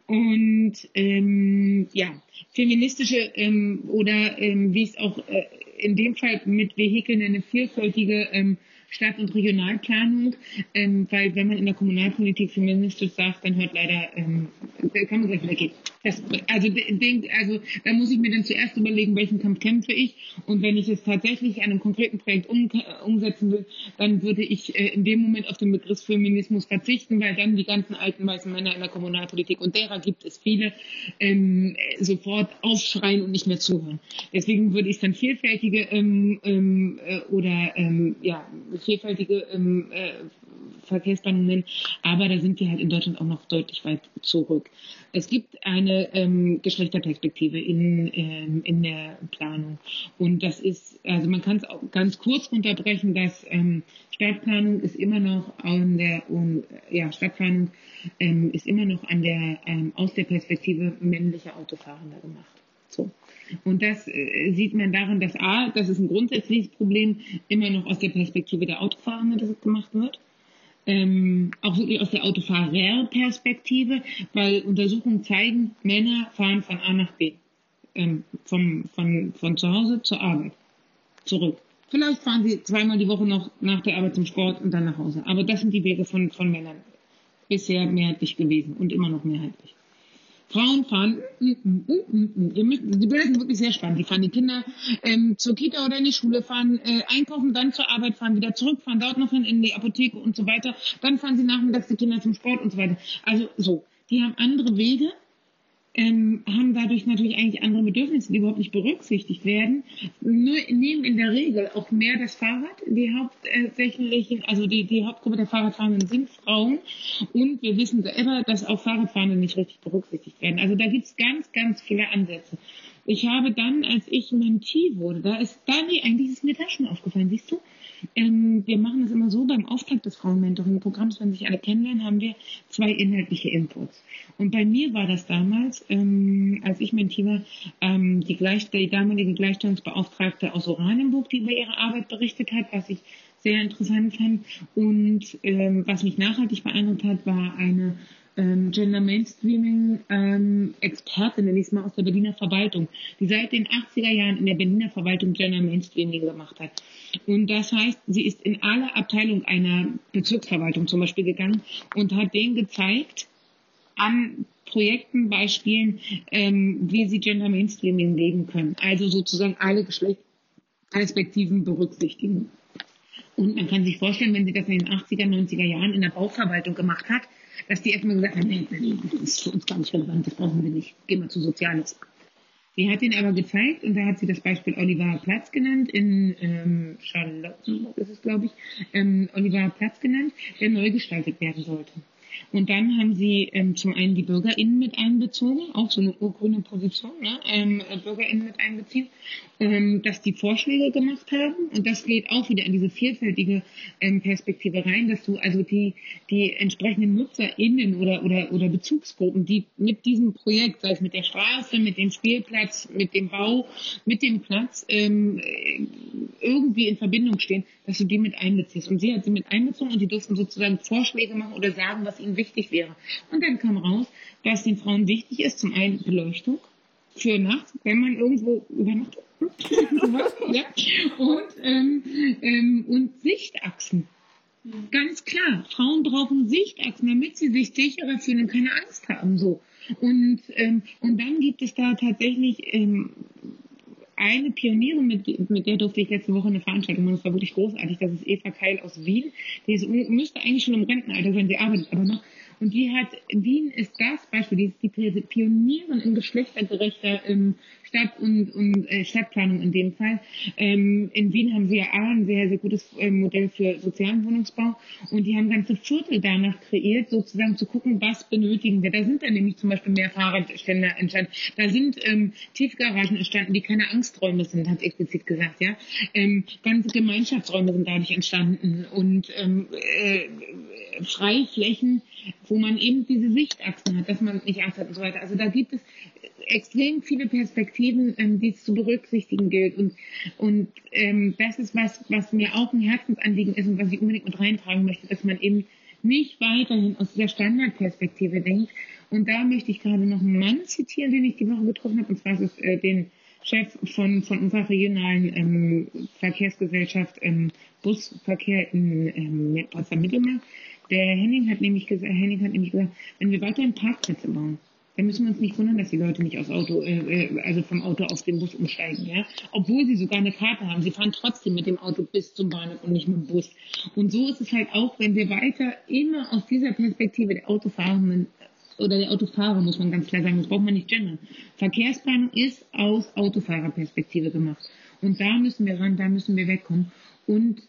Und ähm, ja, feministische ähm, oder ähm, wie es auch äh, in dem Fall mit Vehikeln eine vielfältige ähm, Stadt- und Regionalplanung, ähm, weil wenn man in der Kommunalpolitik feministisch sagt, dann hört leider, ähm, kann man gleich wieder gehen. Das, also, den, also da muss ich mir dann zuerst überlegen, welchen Kampf kämpfe ich und wenn ich es tatsächlich an einem konkreten Projekt um, umsetzen will, dann würde ich äh, in dem Moment auf den Begriff Feminismus verzichten, weil dann die ganzen alten weißen Männer in der Kommunalpolitik und derer gibt es viele, ähm, sofort aufschreien und nicht mehr zuhören. Deswegen würde ich dann vielfältige ähm, ähm, äh, oder ähm, ja vielfältige ähm, äh, Verkehrsplanungen, aber da sind wir halt in Deutschland auch noch deutlich weit zurück. Es gibt eine ähm, Geschlechterperspektive in, ähm, in der Planung und das ist, also man kann es auch ganz kurz runterbrechen, dass ähm, Stadtplanung ist immer noch an der, um, ja, Stadtplanung ähm, ist immer noch an der, ähm, aus der Perspektive männlicher Autofahrender gemacht. So. Und das äh, sieht man daran, dass A, das ist ein grundsätzliches Problem, immer noch aus der Perspektive der Autofahrer, dass es gemacht wird. Ähm, auch aus der Autofahrerperspektive, weil Untersuchungen zeigen, Männer fahren von A nach B. Ähm, vom, von, von zu Hause zur Arbeit. Zurück. Vielleicht fahren sie zweimal die Woche noch nach der Arbeit zum Sport und dann nach Hause. Aber das sind die Wege von, von Männern. Bisher mehrheitlich gewesen und immer noch mehrheitlich. Frauen fahren, mm, mm, mm, mm, die Bilder sind wirklich sehr spannend. Die fahren die Kinder ähm, zur Kita oder in die Schule, fahren äh, einkaufen, dann zur Arbeit, fahren wieder zurück, fahren dort noch hin in die Apotheke und so weiter. Dann fahren sie nachmittags die Kinder zum Sport und so weiter. Also so, die haben andere Wege ähm, haben dadurch natürlich eigentlich andere Bedürfnisse, die überhaupt nicht berücksichtigt werden. Nur nehmen in der Regel auch mehr das Fahrrad. Die hauptsächlichen, also die, die Hauptgruppe der Fahrradfahrenden sind Frauen. Und wir wissen selber, dass auch Fahrradfahrende nicht richtig berücksichtigt werden. Also da gibt's ganz, ganz viele Ansätze. Ich habe dann, als ich Mentee wurde, da ist, da, nee, eigentlich ist mir das schon aufgefallen, siehst du? Ähm, wir machen das immer so, beim Auftakt des Frauenmentoring-Programms, wenn sich alle kennenlernen, haben wir zwei inhaltliche Inputs. Und bei mir war das damals, ähm, als ich Mentee war, ähm, die, Gleich die damalige Gleichstellungsbeauftragte aus Oranienburg, die über ihre Arbeit berichtet hat, was ich sehr interessant fand. Und ähm, was mich nachhaltig beeindruckt hat, war eine ähm, Gender Mainstreaming ähm, Expertin, nenne ich es mal, aus der Berliner Verwaltung, die seit den 80er Jahren in der Berliner Verwaltung Gender Mainstreaming gemacht hat. Und das heißt, sie ist in alle Abteilungen einer Bezirksverwaltung zum Beispiel gegangen und hat denen gezeigt, an Projekten, Beispielen, ähm, wie sie Gender Mainstreaming leben können. Also sozusagen alle Geschlechtsperspektiven berücksichtigen. Und man kann sich vorstellen, wenn sie das in den 80er, 90er Jahren in der Bauverwaltung gemacht hat, dass die erstmal gesagt haben, nee, das ist für uns gar nicht relevant, das brauchen wir nicht. Gehen wir zu Soziales. Sie hat ihn aber gezeigt und da hat sie das Beispiel Oliver Platz genannt, in ähm, Charlottenburg ist es, glaube ich, ähm, Oliver Platz genannt, der neu gestaltet werden sollte. Und dann haben sie ähm, zum einen die BürgerInnen mit einbezogen, auch so eine urgrüne Position, ne? ähm, äh, BürgerInnen mit einbeziehen, ähm, dass die Vorschläge gemacht haben. Und das geht auch wieder in diese vielfältige ähm, Perspektive rein, dass du also die, die entsprechenden NutzerInnen oder, oder, oder Bezugsgruppen, die mit diesem Projekt, sei es mit der Straße, mit dem Spielplatz, mit dem Bau, mit dem Platz, ähm, irgendwie in Verbindung stehen, dass du die mit einbeziehst. Und sie hat sie mit einbezogen und die durften sozusagen Vorschläge machen oder sagen, was ihnen wichtig wäre. Und dann kam raus, dass den Frauen wichtig ist, zum einen Beleuchtung für nachts, wenn man irgendwo übernachtet. ja? und, ähm, ähm, und Sichtachsen. Ganz klar, Frauen brauchen Sichtachsen, damit sie sich sicherer fühlen und keine Angst haben. So. Und, ähm, und dann gibt es da tatsächlich ähm, eine Pionierin, mit, mit der durfte ich letzte Woche eine Veranstaltung machen. Das war wirklich großartig. Das ist Eva Keil aus Wien. Die ist, müsste eigentlich schon im Rentenalter sein, sie arbeitet aber noch. Und die hat, Wien ist das Beispiel, die ist die Pionierin in geschlechtergerechter ähm, Stadt- und, und äh, Stadtplanung in dem Fall. Ähm, in Wien haben sie ja A, ein sehr, sehr gutes äh, Modell für sozialen Wohnungsbau und die haben ganze Viertel danach kreiert, sozusagen zu gucken, was benötigen wir. Da sind dann nämlich zum Beispiel mehr Fahrradständer entstanden. Da sind ähm, Tiefgaragen entstanden, die keine Angsträume sind, hat explizit gesagt, ja. Ähm, ganze Gemeinschaftsräume sind dadurch entstanden und ähm, äh, Freiflächen, wo man eben diese Sichtachsen hat, dass man nicht Angst hat und so weiter. Also da gibt es extrem viele Perspektiven, ähm, die es zu berücksichtigen gilt. Und, und ähm, das ist was, was mir auch ein Herzensanliegen ist und was ich unbedingt mit reintragen möchte, dass man eben nicht weiterhin aus dieser Standardperspektive denkt. Und da möchte ich gerade noch einen Mann zitieren, den ich die Woche getroffen habe, und zwar ist es äh, den Chef von, von unserer regionalen ähm, Verkehrsgesellschaft ähm, Busverkehr in ähm, Potsdam-Mittelmark. Der Henning hat nämlich gesagt, Henning hat nämlich gesagt, wenn wir weiterhin Parkplätze bauen, dann müssen wir uns nicht wundern, dass die Leute nicht aufs Auto, äh, äh, also vom Auto auf den Bus umsteigen, ja. Obwohl sie sogar eine Karte haben. Sie fahren trotzdem mit dem Auto bis zum Bahnhof und nicht mit dem Bus. Und so ist es halt auch, wenn wir weiter immer aus dieser Perspektive der Autofahrenden oder der Autofahrer, muss man ganz klar sagen, das braucht man nicht gendern. Verkehrsplanung ist aus Autofahrerperspektive gemacht. Und da müssen wir ran, da müssen wir wegkommen. Und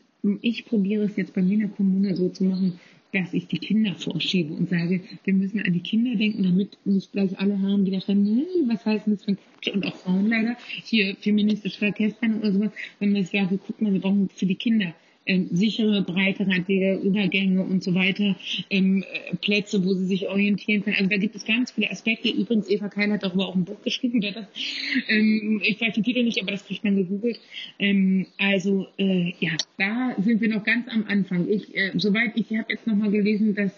ich probiere es jetzt bei mir in der Kommune so zu machen, dass ich die Kinder vorschiebe und sage, wir müssen an die Kinder denken, damit nicht gleich alle wieder schreiben, nee, was heißt denn das für ein Quatsch? Und auch Frauen leider, hier feministische Verkehrsplanung oder sowas, wenn man sage, guck mal, wir brauchen für die Kinder ähm, sichere, breitrandige Übergänge und so weiter, ähm, äh, Plätze, wo sie sich orientieren können. Also da gibt es ganz viele Aspekte. Übrigens, Eva Keil hat darüber auch ein Buch geschrieben, der das, ähm, ich weiß den Titel nicht, aber das kriegt man gegoogelt. Ähm, also äh, ja, da sind wir noch ganz am Anfang. Ich, äh, soweit ich habe jetzt nochmal gelesen, dass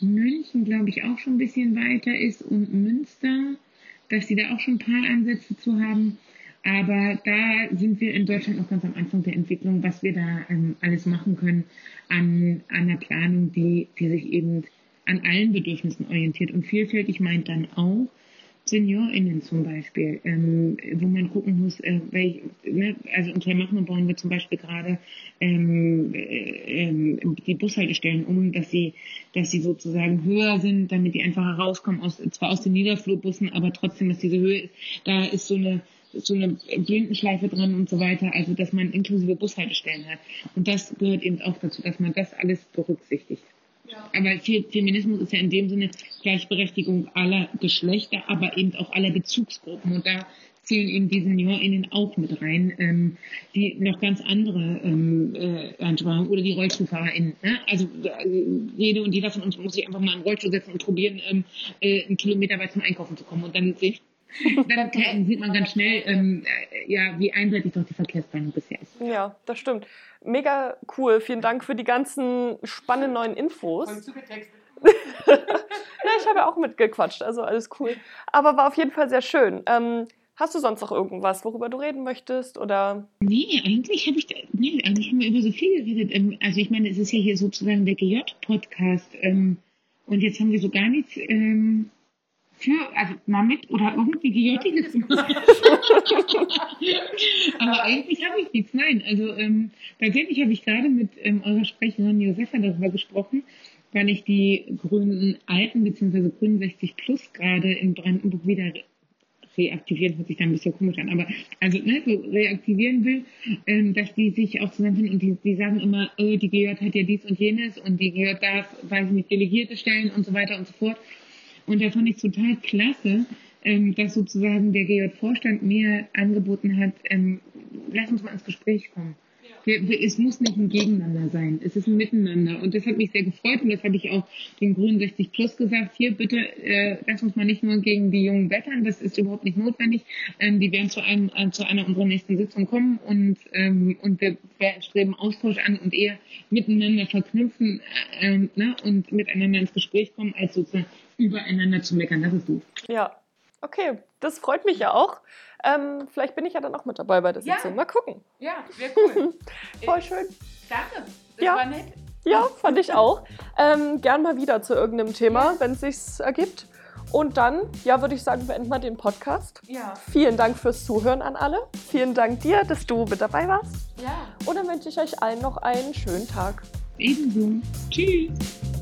München, glaube ich, auch schon ein bisschen weiter ist und Münster, dass sie da auch schon ein paar Ansätze zu haben. Aber da sind wir in Deutschland noch ganz am Anfang der Entwicklung, was wir da ähm, alles machen können an, an einer Planung, die, die sich eben an allen Bedürfnissen orientiert. Und vielfältig meint dann auch SeniorInnen zum Beispiel, ähm, wo man gucken muss, äh, welch, ne, also in Kleinmachnow bauen wir zum Beispiel gerade ähm, äh, ähm, die Bushaltestellen um, dass sie, dass sie sozusagen höher sind, damit die einfach herauskommen, aus, zwar aus den Niederflurbussen, aber trotzdem, dass diese Höhe. Da ist so eine so eine Blindenschleife drin und so weiter, also dass man inklusive Bushaltestellen hat. Und das gehört eben auch dazu, dass man das alles berücksichtigt. Ja. Aber Feminismus ist ja in dem Sinne Gleichberechtigung aller Geschlechter, aber eben auch aller Bezugsgruppen. Und da zählen eben die SeniorInnen auch mit rein, ähm, die noch ganz andere ähm, äh, ansprachen oder die RollstuhlfahrerInnen. Ne? Also äh, jede und jeder von uns muss sich einfach mal im Rollstuhl setzen und probieren, ähm, äh, einen Kilometer weit zum Einkaufen zu kommen. Und dann sehen dann sieht man ganz schnell, ähm, äh, ja, wie einseitig doch die Verkehrsplanung bisher ist. Ja, das stimmt. Mega cool. Vielen Dank für die ganzen spannenden neuen Infos. ja, ich habe ja auch mitgequatscht, also alles cool. Aber war auf jeden Fall sehr schön. Ähm, hast du sonst noch irgendwas, worüber du reden möchtest? Oder? Nee, eigentlich habe ich, da, nee, eigentlich haben wir über so viel geredet. Ähm, also ich meine, es ist ja hier sozusagen der GJ-Podcast. Ähm, und jetzt haben wir so gar nichts ähm, also damit oder irgendwie Gejottiges gemacht. Aber eigentlich habe ich nichts, nein. Also ähm, tatsächlich habe ich gerade mit ähm, eurer Sprecherin Josefa darüber gesprochen, weil ich die grünen Alten bzw. Grünen 60 Plus gerade in Brandenburg wieder reaktivieren, hört sich da ein bisschen komisch an, aber also ne, so reaktivieren will, ähm, dass die sich auch zusammenfinden und die, die sagen immer, oh, die gehört hat ja dies und jenes und die gehört darf, weiß ich nicht, Delegierte stellen und so weiter und so fort. Und da fand ich total klasse, ähm, dass sozusagen der GJ-Vorstand mir angeboten hat, ähm, lass uns mal ins Gespräch kommen. Wir, wir, es muss nicht ein Gegeneinander sein, es ist ein Miteinander. Und das hat mich sehr gefreut und das habe ich auch den Grünen 60 Plus gesagt. Hier bitte, äh, lass uns mal nicht nur gegen die Jungen wettern, das ist überhaupt nicht notwendig. Ähm, die werden zu, einem, äh, zu einer unserer nächsten Sitzungen kommen und, ähm, und wir, wir streben Austausch an und eher miteinander verknüpfen äh, äh, ne, und miteinander ins Gespräch kommen, als sozusagen übereinander zu meckern. Das ist gut. Ja, okay, das freut mich ja auch. Ähm, vielleicht bin ich ja dann auch mit dabei bei der Sitzung. Ja. Mal gucken. Ja, wäre cool. Voll schön. Danke, das ja. war nett. Ja, fand ich auch. Ähm, gern mal wieder zu irgendeinem Thema, ja. wenn es sich ergibt. Und dann, ja, würde ich sagen, beenden wir den Podcast. Ja. Vielen Dank fürs Zuhören an alle. Vielen Dank dir, dass du mit dabei warst. Ja. Und dann wünsche ich euch allen noch einen schönen Tag. Ebenso. Tschüss.